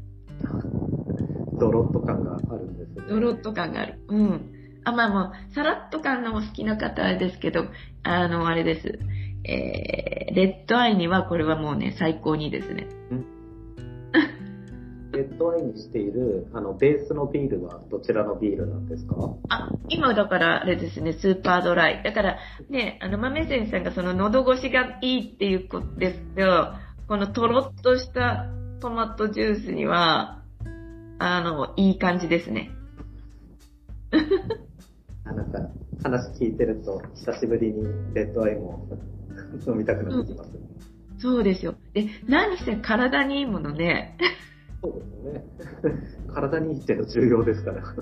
ドロッと感があるんですね。ドロッと感がある。うん。あ、まあもう、さらっと感のお好きな方ですけど、あの、あれです。えー、レッドアイにはこれはもうね、最高にですね。レッドドアイにしている、あの、ベースのビールはどちらのビールなんですか？あ、今だからあれですね、スーパードライ。だからね、あの、豆仙さんがその喉越しがいいっていうことですけど、このとろっとしたトマトジュースには、あの、いい感じですね。あなんか、話聞いてると、久しぶりにレッドアイも飲みたくなってきます。そうですよ。で、何せ体にいいものね。ね。体にいいっての重要ですから。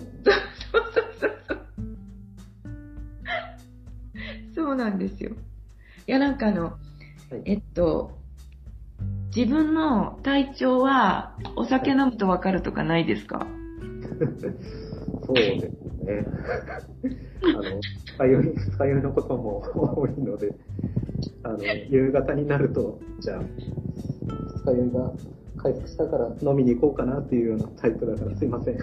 そうなんですよ。いや、なんかあの、はいえっと、自分の体調はお酒飲むとわかるとかないですか？そうですね。あの、二日酔い、二日酔いのことも多いので、あの、夕方になると、じゃあ、二日酔いが回復したから飲みに行こうかなっていうようなタイプだからすいません。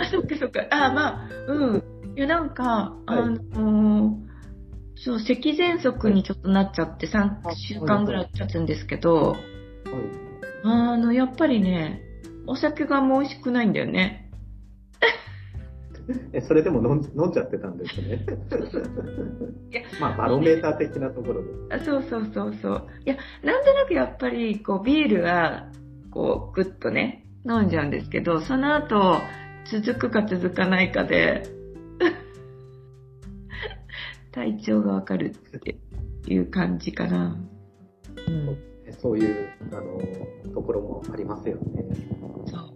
あ、そっかそっか。あ、まあ、うん。いや、なんか、あのそう、咳喘息にちょっとなっちゃって3週間ぐらい経つんですけど、はい。あの、やっぱりね、お酒がもう美味しくないんだよね。え、それでも飲ん飲んじゃってたんですね。いや まあ、バロメーター的なところで。あそうそうそうそう。いや、なんとなくやっぱり、こう、ビールは、こう、ぐっとね、飲んじゃうんですけど、その後、続くか続かないかで、体調がわかるっていう感じかな。うん。そういう、あの、ところもありますよね。そう。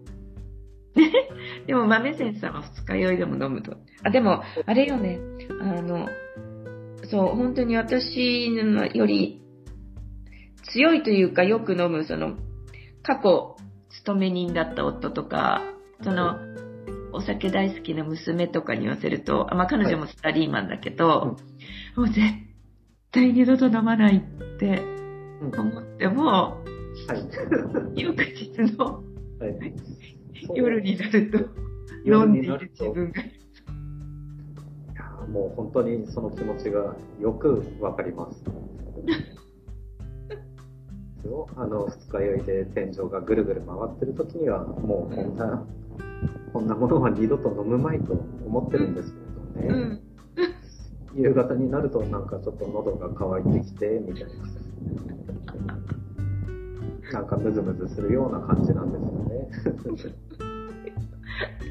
でも、豆仙さんは二日酔いでも飲むと。あ、でも、あれよね、あの、そう、本当に私のより強いというか、よく飲む、その、過去、勤め人だった夫とか、その、お酒大好きな娘とかに言わせると、あまあ、彼女もスタリーマンだけど、もう絶対二度と飲まないってうん思っても、はい。翌日のはい。夜になると飲んでいる自分がもう本当にその気持ちがよくわかります。よあの二日酔いで天井がぐるぐる回ってる時にはもうこんな、こんなものは二度と飲むまいと思ってるんですけれどね、うん。夕方になるとなんかちょっと喉が渇いてきてみたいななんかムズムズするような感じなんですよね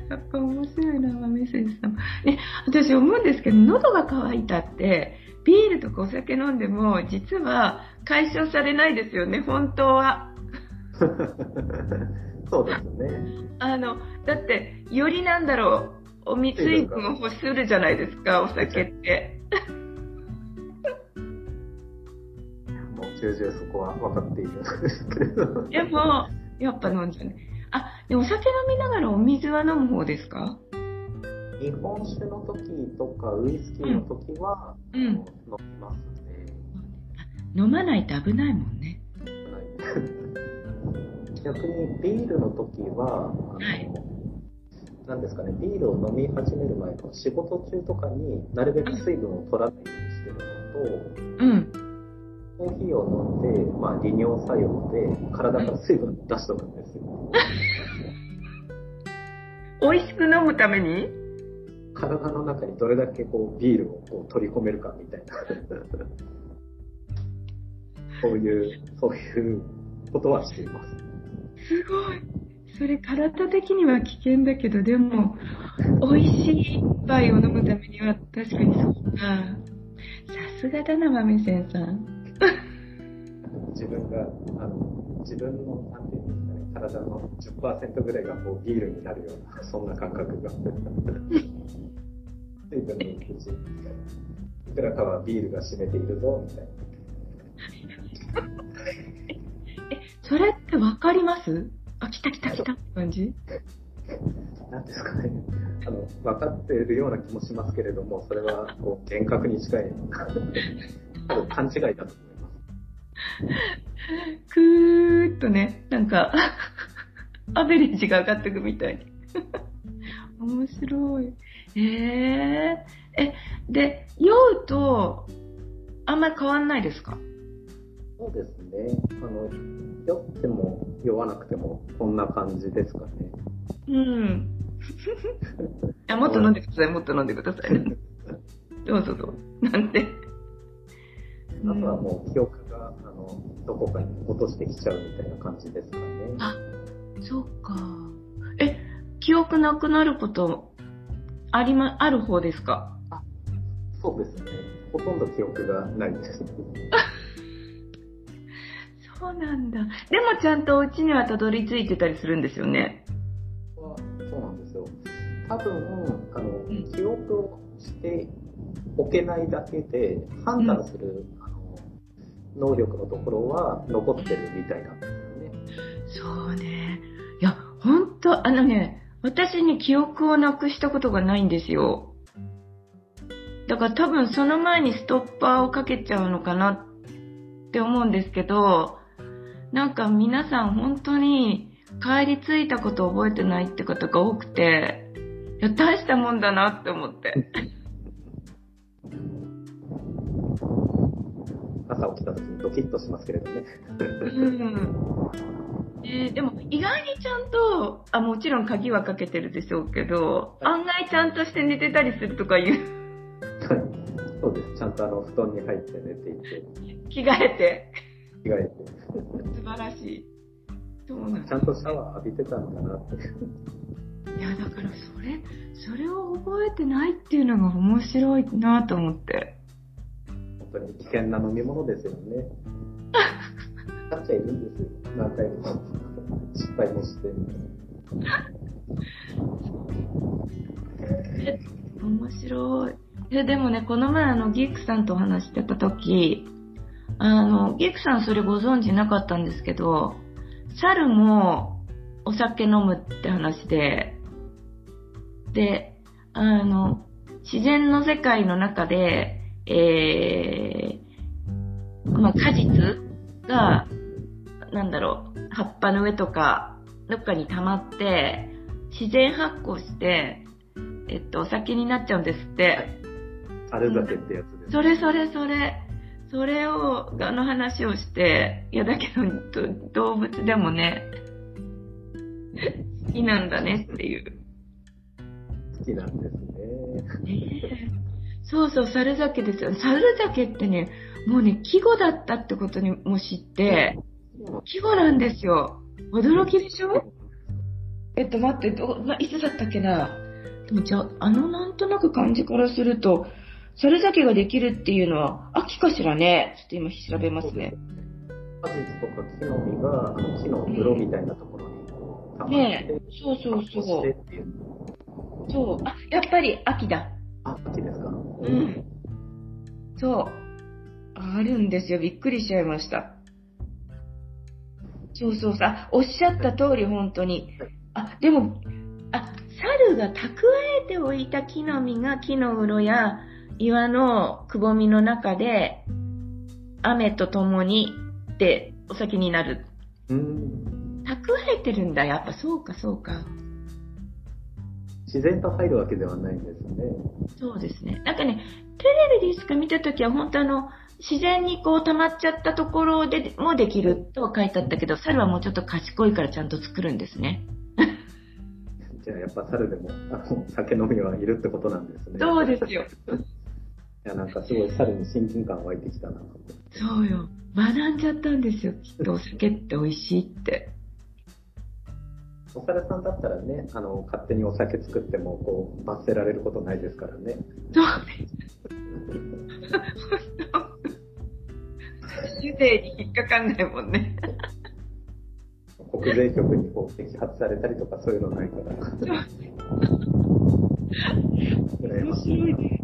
やっぱ面白いな、豆先さん。ね、私思うんですけど、喉が渇いたって、ビールとかお酒飲んでも、実は解消されないですよね、本当は。そうですねあの、だって、よりなんだろう、お水水分を欲するじゃないですか、お酒って。もう重々そこは分かっているんですけれどでも、やっぱ飲んじゃうね。あ、でお酒飲みながらお水は飲む方ですか？日本酒の時とかウイスキーの時は、うん飲みますね。飲まないと危ないもんね。はい 逆にビールの時は、あのはいなんですかね、ビールを飲み始める前の仕事中とかになるべく水分を取らないようにしてるのと、うん。コーヒーを飲んで、まあ、利尿作用で体から水分出しとくんですよ。美味しく飲むために？体の中にどれだけこうビールをこう取り込めるかみたいな。そういう、そういうことはしています。すごい。それ体的には危険だけど、でも、美味しい一杯を飲むためには確かにそうか。さすがだな、豆仙さん。自分が、あの、自分の、なんていうんですかね、体の10%ぐらいがこうビールになるような、そんな感覚が。水分のうち、いくらかはビールが占めているぞ、みたいな。え、それってわかります？あ、来た来た来たって感じなんですかね。あの、分かっているような気もしますけれども、それは、こう、幻覚に近い、勘違いだと思います。くーっとね、なんか、アベレージが上がっていくみたいに。面白い。えー、え、で、酔うと、あんまり変わんないですか？そうですね。あの、酔っても酔わなくてもこんな感じですかね。うん。あ、もっと飲んでください、もっと飲んでくださいね。どうぞどうぞ。なんて。あとはもう記憶が、あの、どこかに落としてきちゃうみたいな感じですかね。あそうか。え、記憶なくなること、ありま、ある方ですか？そうですね。ほとんど記憶がないです。そうなんだ。でもちゃんとお家にはたどり着いてたりするんですよね。はそうなんですよ。多分、あの、ん記憶をしておけないだけで、判断する、あの能力のところは残ってるみたいなんですよね。そうね。いや、ほんと、あのね、私に記憶をなくしたことがないんですよ。だから多分その前にストッパーをかけちゃうのかなって思うんですけど、なんか皆さん本当に帰り着いたことを覚えてないって方が多くて、いや、大したもんだなって思って。朝起きた時にドキッとしますけれどね。うんえーでも意外にちゃんとあもちろん鍵はかけてるでしょうけど案外ちゃんとして寝てたりするとかいう。そうです。ちゃんとあの、布団に入って寝ていて、着替えて。着替えて、素晴らしい。そうなんちゃんとシャワー浴びてたんだなって。いやだからそれそれを覚えてないっていうのが面白いなと思って。本当に危険な飲み物ですよね。買っちゃいるんですよ。何回も失敗もして。え面白いえでもねこの前あのギークさんとお話してた時あのギークさんそれご存知なかったんですけど猿もお酒飲むって話でであの自然の世界の中でえー、まあ果実がなんだろう葉っぱの上とかどっかに溜まって自然発酵してえっと、お酒になっちゃうんですって。樽酒ってやつです。それそれそれ。それを、あの話をして、いやだけど、ど動物でもね、好きなんだねっていう。好きなんですね。そうそう、猿酒ですよ。猿酒ってね、もうね、季語だったってことにも知って、季語なんですよ。驚きでしょ？えっと、待って、どないつだったっけな？でもじゃあ、あのなんとなく感じからすると、猿酒ができるっていうのは秋かしらね？ちょっと今調べますね。果実とか木の実が、木の室みたいなところに溜まって、ねえそうそうそうしてっていう。そう。あ、やっぱり秋だ。あ、秋ですか？う。。うんそう。あるんですよ。びっくりしちゃいました。そうそうさ、おっしゃった通り本当に。あ、でも、あ、猿が蓄えておいた木の実が木の室や岩のくぼみの中で、雨とともにってお酒になる。うん。蓄えてるんだ。やっぱそうかそうか。自然と入るわけではないんですね。そうですね。なんかね、テレビでしか見たときは本当あの、自然にこう溜まっちゃったところでもできるとは書いてあったけど、猿はもうちょっと賢いからちゃんと作るんですね。じゃあやっぱ猿でも、あの、酒飲みはいるってことなんですね。そうですよ。いや、なんかすごい猿に親近感湧いてきたな。そうよ。学んじゃったんですよ。きっとお酒って美味しいって。お猿さんだったらね、あの、勝手にお酒作っても、こう、罰せられることないですからね。そうです。酒税に引っかかんないもんね。国税局にこう、摘発されたりとかそういうのないから。面白いね。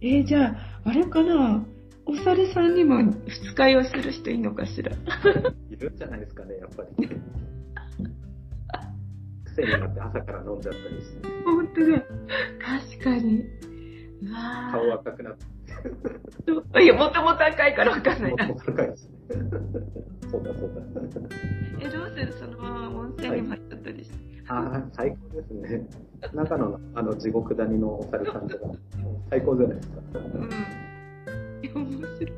えー、じゃあ、あれかなお猿さんにも二日酔いする人いいのかしら。いるんじゃないですかね、やっぱり。癖になって朝から飲んじゃったりして、本当だ。確かに。うわー顔赤くなって、いや、もともと赤いからわかんないな。もっと高いし。そうだそうだ。え、どうする？そのまま温泉にも入っちゃったりして。ああ、最高ですね。中のあの地獄谷のお猿さんとか、最高じゃないですか。うん。いや面白い。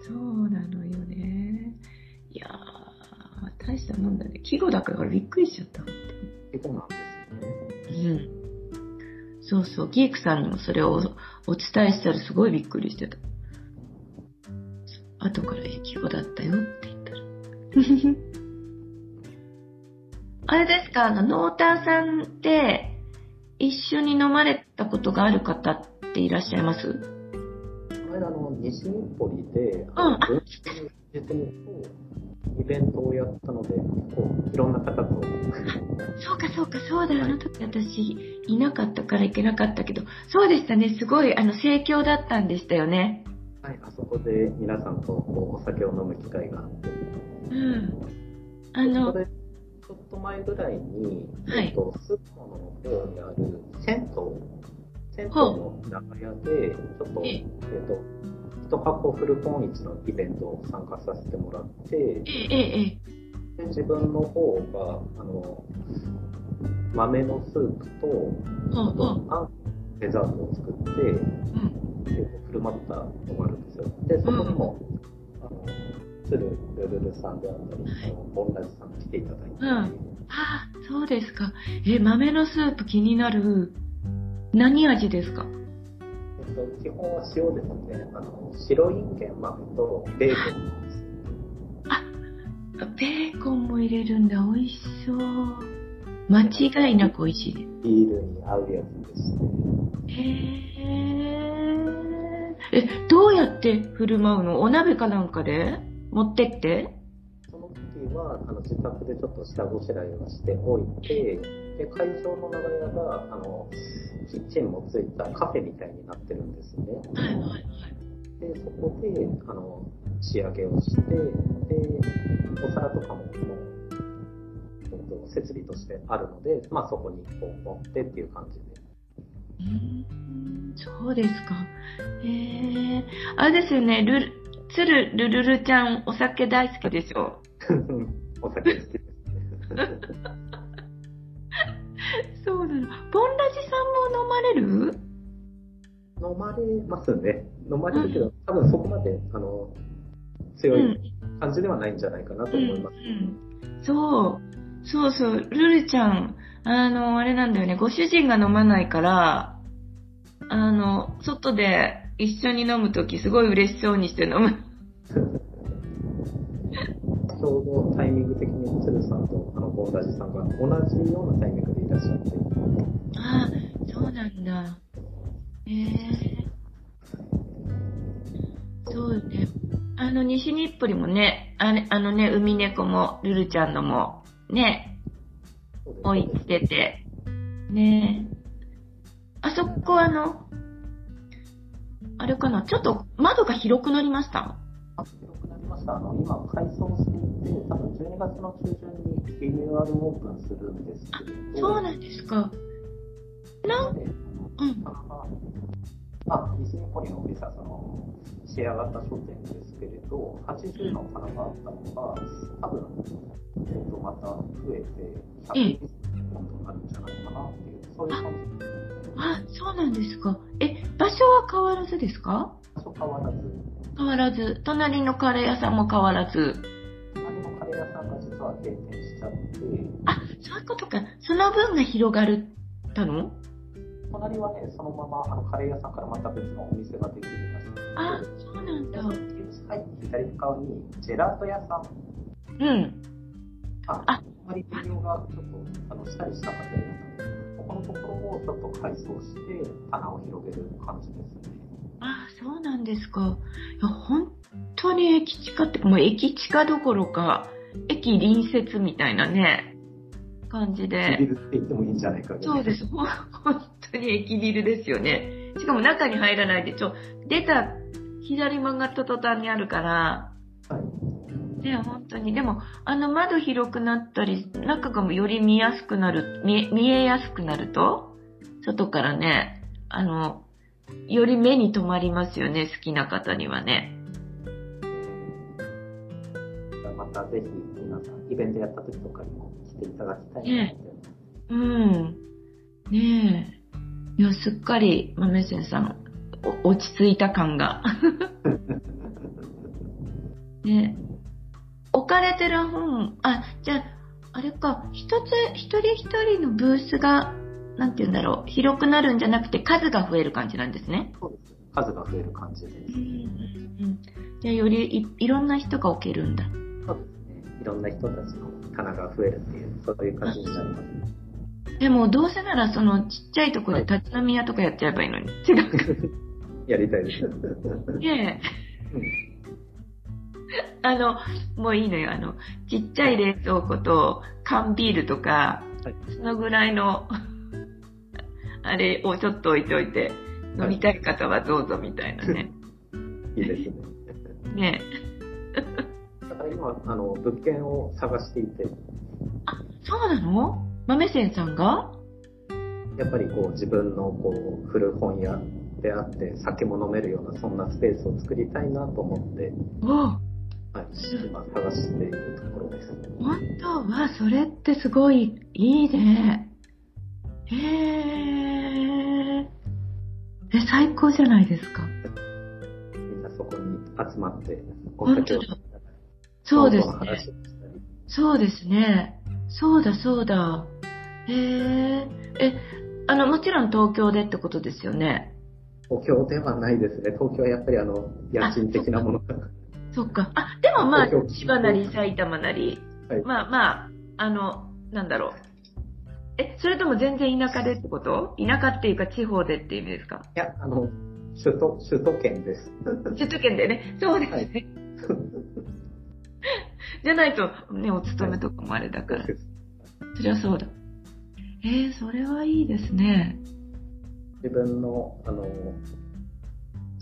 そうなのよね。いやした。なんだね。季語だからびっくりしちゃった。結構なんですね。うん。そうそう。ギークさんにもそれをお伝えしたらすごいびっくりしてた。後からえ季語だったよって言ったら。あれですか？あの、ノーターさんって、一緒に飲まれたことがある方っていらっしゃいます？この間、あの、西日暮里で、うんあの、文化の実務とイベントをやったので、結構いろんな方と、そうかそうか、そうだ、あの時私いなかったから行けなかったけど、そうでしたね、すごい、あの、盛況だったんでしたよね。はい、あそこで皆さんとこうお酒を飲む機会があって、うん。あそのちょっと前ぐらいに、はい。えっと、スーパーの方にある銭湯、銭湯の長屋で、ちょっと、え。えっと、一箱フルポン市のイベントを参加させてもらって、ええ、ええ、で自分の方が、あの、豆のスープと、ほうほう。あんデザートを作って、うん。で振る舞ったのがあるんですよ。で、そこにも、あの、鶴ルルルさんであったり、あのボンラジさん来ていただいて、うんああ、そうですか。え、豆のスープ気になる。何味ですか？と、基本は塩ですね。あの、白いんげん豆とベーコンです。ベーコンも入れるんだ。美味しそう。間違いなく美味しいね。ビールに合うやつですね。へえ。え、どうやって振る舞うの？お鍋かなんかで？持ってって？その時は、あの、自宅でちょっと下ごしらえをしておいて、で、会場の長屋が、あの、キッチンもついたカフェみたいになってるんですね。はいはいはい。で、そこで、あの、仕上げをして、で、お皿とかも、もうえっと、設備としてあるので、まあそこにこう持ってっていう感じで。うーんそうですか。へえ。あれですよね、ルル、つるるるるちゃん、お酒大好きでしょ お酒好きですね。そうなの。ボンラジさんも飲まれる？飲まれますね。飲まれるけど、多分そこまで、あの、強い感じではないんじゃないかなと思います。うんうんそう。そうそう。ルルちゃん、あの、あれなんだよね。ご主人が飲まないから、あの、外で一緒に飲むときすごい嬉しそうにして飲む。ちょうどタイミング的に鶴さんとあのボンラジさんが同じようなタイミングでいらっしゃって、ああ、そうなんだ。へえそうね。あの、西日暮里もね、あれあのね、海猫も、ルルちゃんのも、ね、置いてて、ねあそこあの、あれかな、ちょっと窓が広くなりました？あ広くなりました。あの、今、改装して、多分12月の中旬にリニューアルオープンするんですけれど、そうなんですか。なん、でうん。あ、西日暮里のお店はその、シェア型書店ですけれど、80の棚があったのが、多分、えっと、また増えて、120本となるんじゃないかなっていう、そういう感じ。あ、そうなんですか。え、場所は変わらずですか？場所変わらず、変わらず。隣のカレー屋さんも変わらず。さんが実は閉店しちゃって、あ、そういうことか。その分が広がるったの？隣はね、そのままあのカレー屋さんからまた別のお店ができるらしくて、あ、そうなんだ。左側にジェラート屋さん、うん。あ、ああんまり営業がちょっとあのしたりしなかったりですけど、ここのところをちょっと改装して棚を広げる感じですね。あ、そうなんですか。いや、本当に駅近って、もう駅近どころか、駅隣接みたいなね、感じビで。ルって言ってもいいんじゃないかぐらいそうです。本当に駅ビルですよね。しかも中に入らないで、ちょ、出た、左曲がった途端にあるから、はい。ね、本当に。でも、あの窓広くなったり、中がより見やすくなる、見え見えやすくなると、外からね、あの、より目に留まりますよね、好きな方にはね。またぜひ皆さん、イベントやった時とかにも来ていただきたいなって。うん。ねえ。いや、すっかり、豆仙さん、お落ち着いた感が。ねお置かれてる本、あ、じゃあ、あれか、一つ、一人一人のブースが、なんて言うんだろう、広くなるんじゃなくて数が増える感じなんですね。そうです。数が増える感じです。うんうんうん。じゃあ、よりいいろんな人が置けるんだ。いろんな人たちの棚が増えるっていう、そういう感じになります。でも、どうせなら、その、ちっちゃいところで立ち飲み屋とかやっちゃえばいいのに。違うか。やりたいです。ねえ。あの、もういいのよ。あの、ちっちゃい冷蔵庫と缶ビールとか、はいそのぐらいの、あれをちょっと置いておいて、飲みたい方はどうぞみたいなね。いいですね。ねだから今、あの、物件を探していて、そうなの？豆仙さんが？やっぱりこう自分のこう古本屋であって酒も飲めるようなそんなスペースを作りたいなと思って、おはい、今探しているところです。本当は、それってすごいいいね。へえ。え、最高じゃないですか。みんなそこに集まってお本酒をそうですね。そうですね。そうだそうだ。へえ。え、あの、もちろん東京でってことですよね？東京ではないですね。東京はやっぱりあの、家賃的なものが。そっか。あ、でもまあ千葉なり埼玉なり、はいまあまあ、あの、なんだろう。え、それとも全然田舎でってこと？田舎っていうか地方でっていう意味ですか？いや、あの、首都、首都圏です。首都圏でね。そうですね。じゃないと、ね、お勤めとかもあれだから。そりゃそうだ。えー、それはいいですね。自分の、あの、好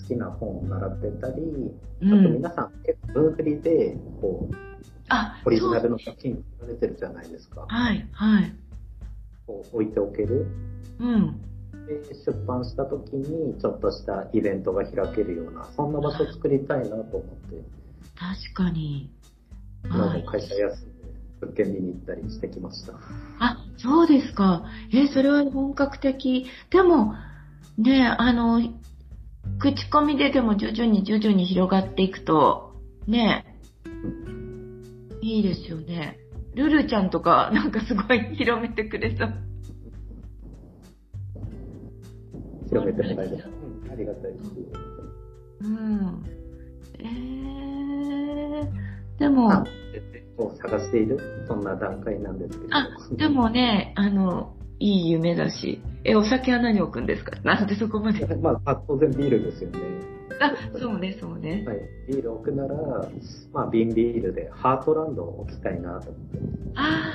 きな本を並べたり、うあとん。皆さん結構分振りで、こう、あ、オリジナルの作品作られてるじゃないですか。はい、はい。こう置いておける。うん。で、出版した時にちょっとしたイベントが開けるような、そんな場所を作りたいなと思って、確かに。今はい。も会社休んで物件見に行ったりしてきました。あ、そうですか。えーそれは本格的。でも、ね、あの、口コミででも徐々に徐々に広がっていくと、ね、いいですよね。ルルちゃんとか、なんかすごい広めてくれそう。広めてもらえる。うん、ありがたいです。うん。えー、でも、あを探している、そんな段階なんですけれど。あ、でもね、あの、いい夢だし。え、お酒は何置くんですか？なんでそこまで？まあ、当然ビールですよね。あ、そうね、そうね。はい。ビール置くなら、まあ、瓶ビールでハートランドを置きたいなと思って。あ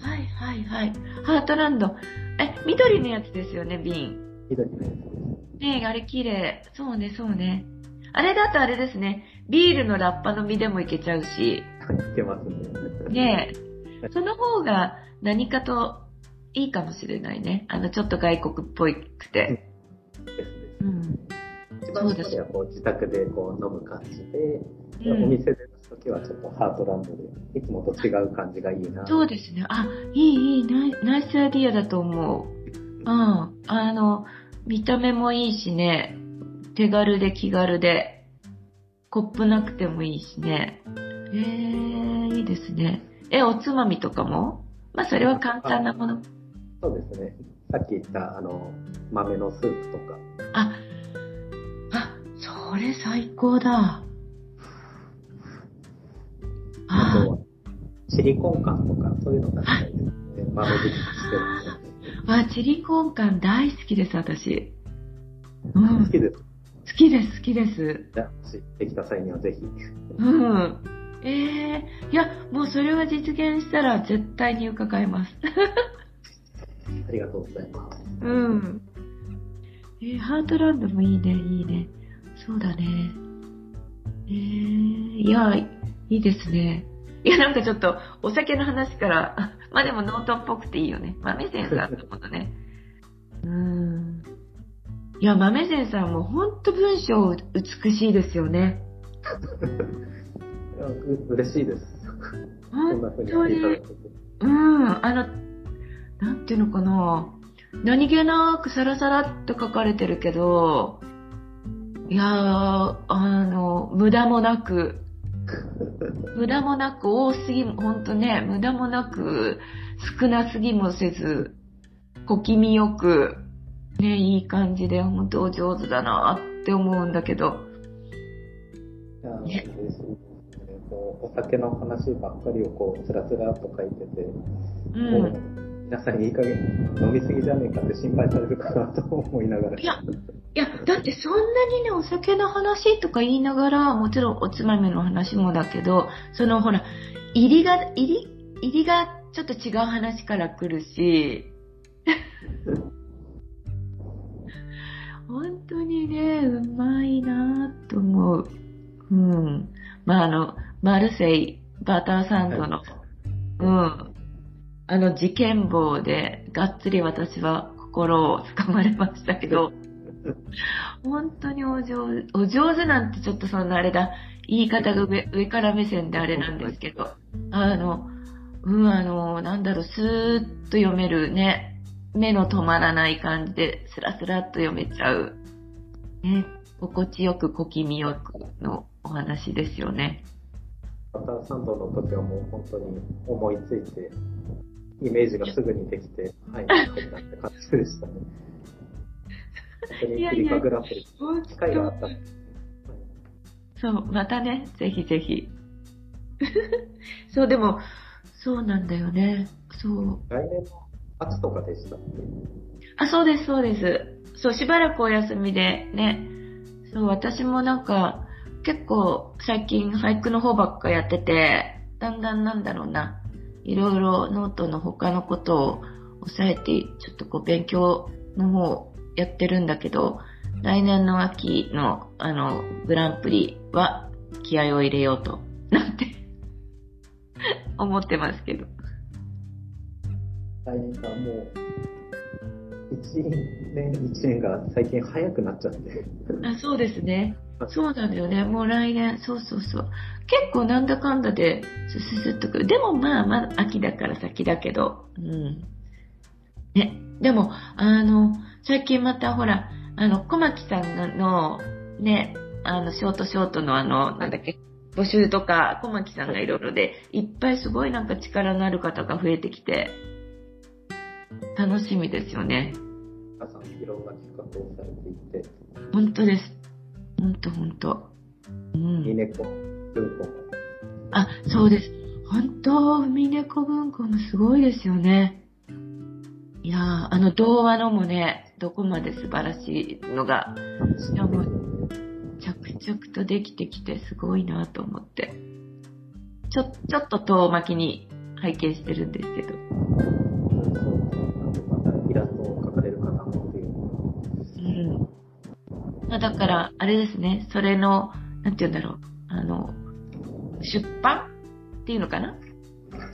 あ、はいはいはい。ハートランド。え、緑のやつですよね、瓶。緑のやつです。ねえ、あれ綺麗。そうね、そうね。あれだとあれですね。ビールのラッパの実でもいけちゃうし。いけますね。ねえ。その方が何かといいかもしれないね。あの、ちょっと外国っぽいくて。ですね。うん。一番好きはこう自宅でこう飲む感じで、でうんお店で出すときはちょっとハートランドで、いつもと違う感じがいいな。そうですね。あ、いいいい、ナイナイスアイディアだと思う。うん。あの、見た目もいいしね、手軽で気軽で、コップなくてもいいしね。えー、いいですね。え、おつまみとかも？まあ、それは簡単なもの。そうですね。さっき言った、あの、豆のスープとか、あ、あ、それ最高だ。ああとは、シリコン缶とか、そういうのがあったりですね。豆してあ、チリコンカン大好きです、私。うる。ん好。きです。好きです、好きです。じゃあ、もしできた際にはぜひ。うん。ええいや、もうそれは実現したら絶対に伺います。ありがとうございます。うん。えーハートランドもいいね、いいね。そうだね。えー、いや、いいですね。いや、なんかちょっと、お酒の話から、あ まあでもノートっぽくていいよね。豆仙さんのことね。うん。いや、豆仙さんもほんと文章美しいですよね。う嬉しいです。本当に。うん、あの、なんていうのかな。何気なくサラサラっと書かれてるけど、いやー、あの、無駄もなく、無駄もなく多すぎも、ほんとね、無駄もなく少なすぎもせず、小気味よく、ね、いい感じで、ほんとお上手だなって思うんだけど。いや、嬉しいですね。こうお酒の話ばっかりをこう、つらつらっと書いてて、うん。皆さんにいい加減飲みすぎじゃねえかって心配されるかなと思いながら。いや、いや、だってそんなにね、お酒の話とか言いながら、もちろんおつまみの話もだけど、そのほら、入りが、入り、入りがちょっと違う話から来るし、本当にね、うまいなぁと思う。うん。まあ、あの、マルセイ、バターサンドの、うん。あの事件簿でがっつり私は心をつかまれましたけど、本当にお上手、お上手なんてちょっとそんなあれだ、言い方が上上から目線であれなんですけど、あの、うん、あの、なんだろう、スーッと読めるね、目の止まらない感じで、スラスラっと読めちゃう、ね、心地よく小気味よくのお話ですよね。バターサンドの時はもう本当に思いついて、イメージがすぐにできて、はい、って感じでしたね。本当に切りかぐらってる機会があった。そう、またね、ぜひぜひ。そう、でも、そうなんだよね。そう。来年の秋とかでしたっけ？あ、そうです、そうです。そう、しばらくお休みでね。そう、私もなんか、結構最近俳句の方ばっかやってて、だんだんなんだろうな。いろいろノートの他のことを抑えて、ちょっとこう勉強の方やってるんだけど、来年の秋のあの、グランプリは気合を入れようと、なんて 思ってますけど。来年からもう、一年一年が最近早くなっちゃって。あそうですね。そうなんだよね。もう来年、そうそうそう。結構なんだかんだで、スススッとくる。でもまあまあ秋だから先だけど。うん。ね。でも、あの、最近またほら、あの、小牧さんの、ね、あの、ショートショートのあの、なんだっけ、募集とか、小牧さんがいろいろで、いっぱいすごいなんか力のある方が増えてきて、楽しみですよね。皆さんいろんな企画をされていて、本当です。本当本当。うん。ミネコ、文庫も、あ、そうです。本当、海猫文庫のすごいですよね。いやー、あの童話のもね、どこまで素晴らしいのが、いやもう、着々とできてきてすごいなと思って。ちょ、ちょっと遠巻きに拝見してるんですけど。またイラストを描かれる方もっていう。うん。まあだから、あれですね、それの、なんて言うんだろう、あの、出版っていうのかな？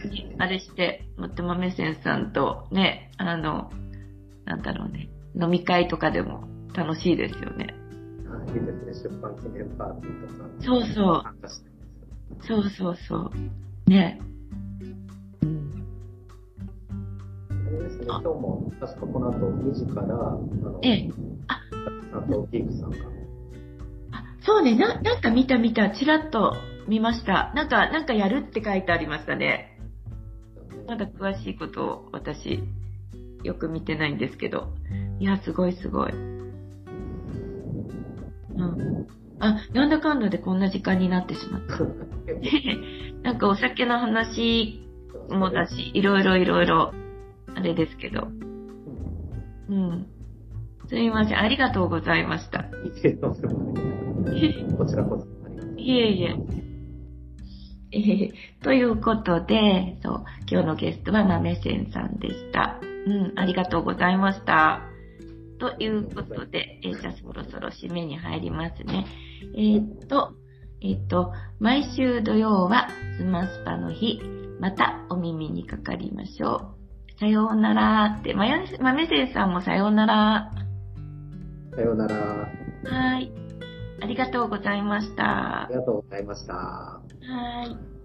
にあれして、もっと豆仙さんとね、あの、なんだろうね、飲み会とかでも楽しいですよね。いいですね、出版記念パーティーとか。そうそう。そうそうそう。ね。うん。あれですね、今日も確かこの後2時から、あの、ええ。さんとギークさんが、あ、そうね、な、なんか見た見た、ちらっと見ました。なんか、なんかやるって書いてありましたね。まだ詳しいことを私、よく見てないんですけど。いや、すごいすごい。うん。あ、なんだかんだでこんな時間になってしまった。なんかお酒の話もだし、いろいろいろいろ、あれですけど。うん。すみません、ありがとうございました。いえ、こちらこそ。いえいえ。え ーということで、そう、今日のゲストは豆仙さんでした。うん、ありがとうございました。ということで、えーじゃあそろそろ締めに入りますね。えーっと、えーっと、毎週土曜はスマスパの日、またお耳にかかりましょう。さようならって、まや豆仙さんもさようなら。さようなら。はい。ありがとうございましたあり。がとうございました。はい。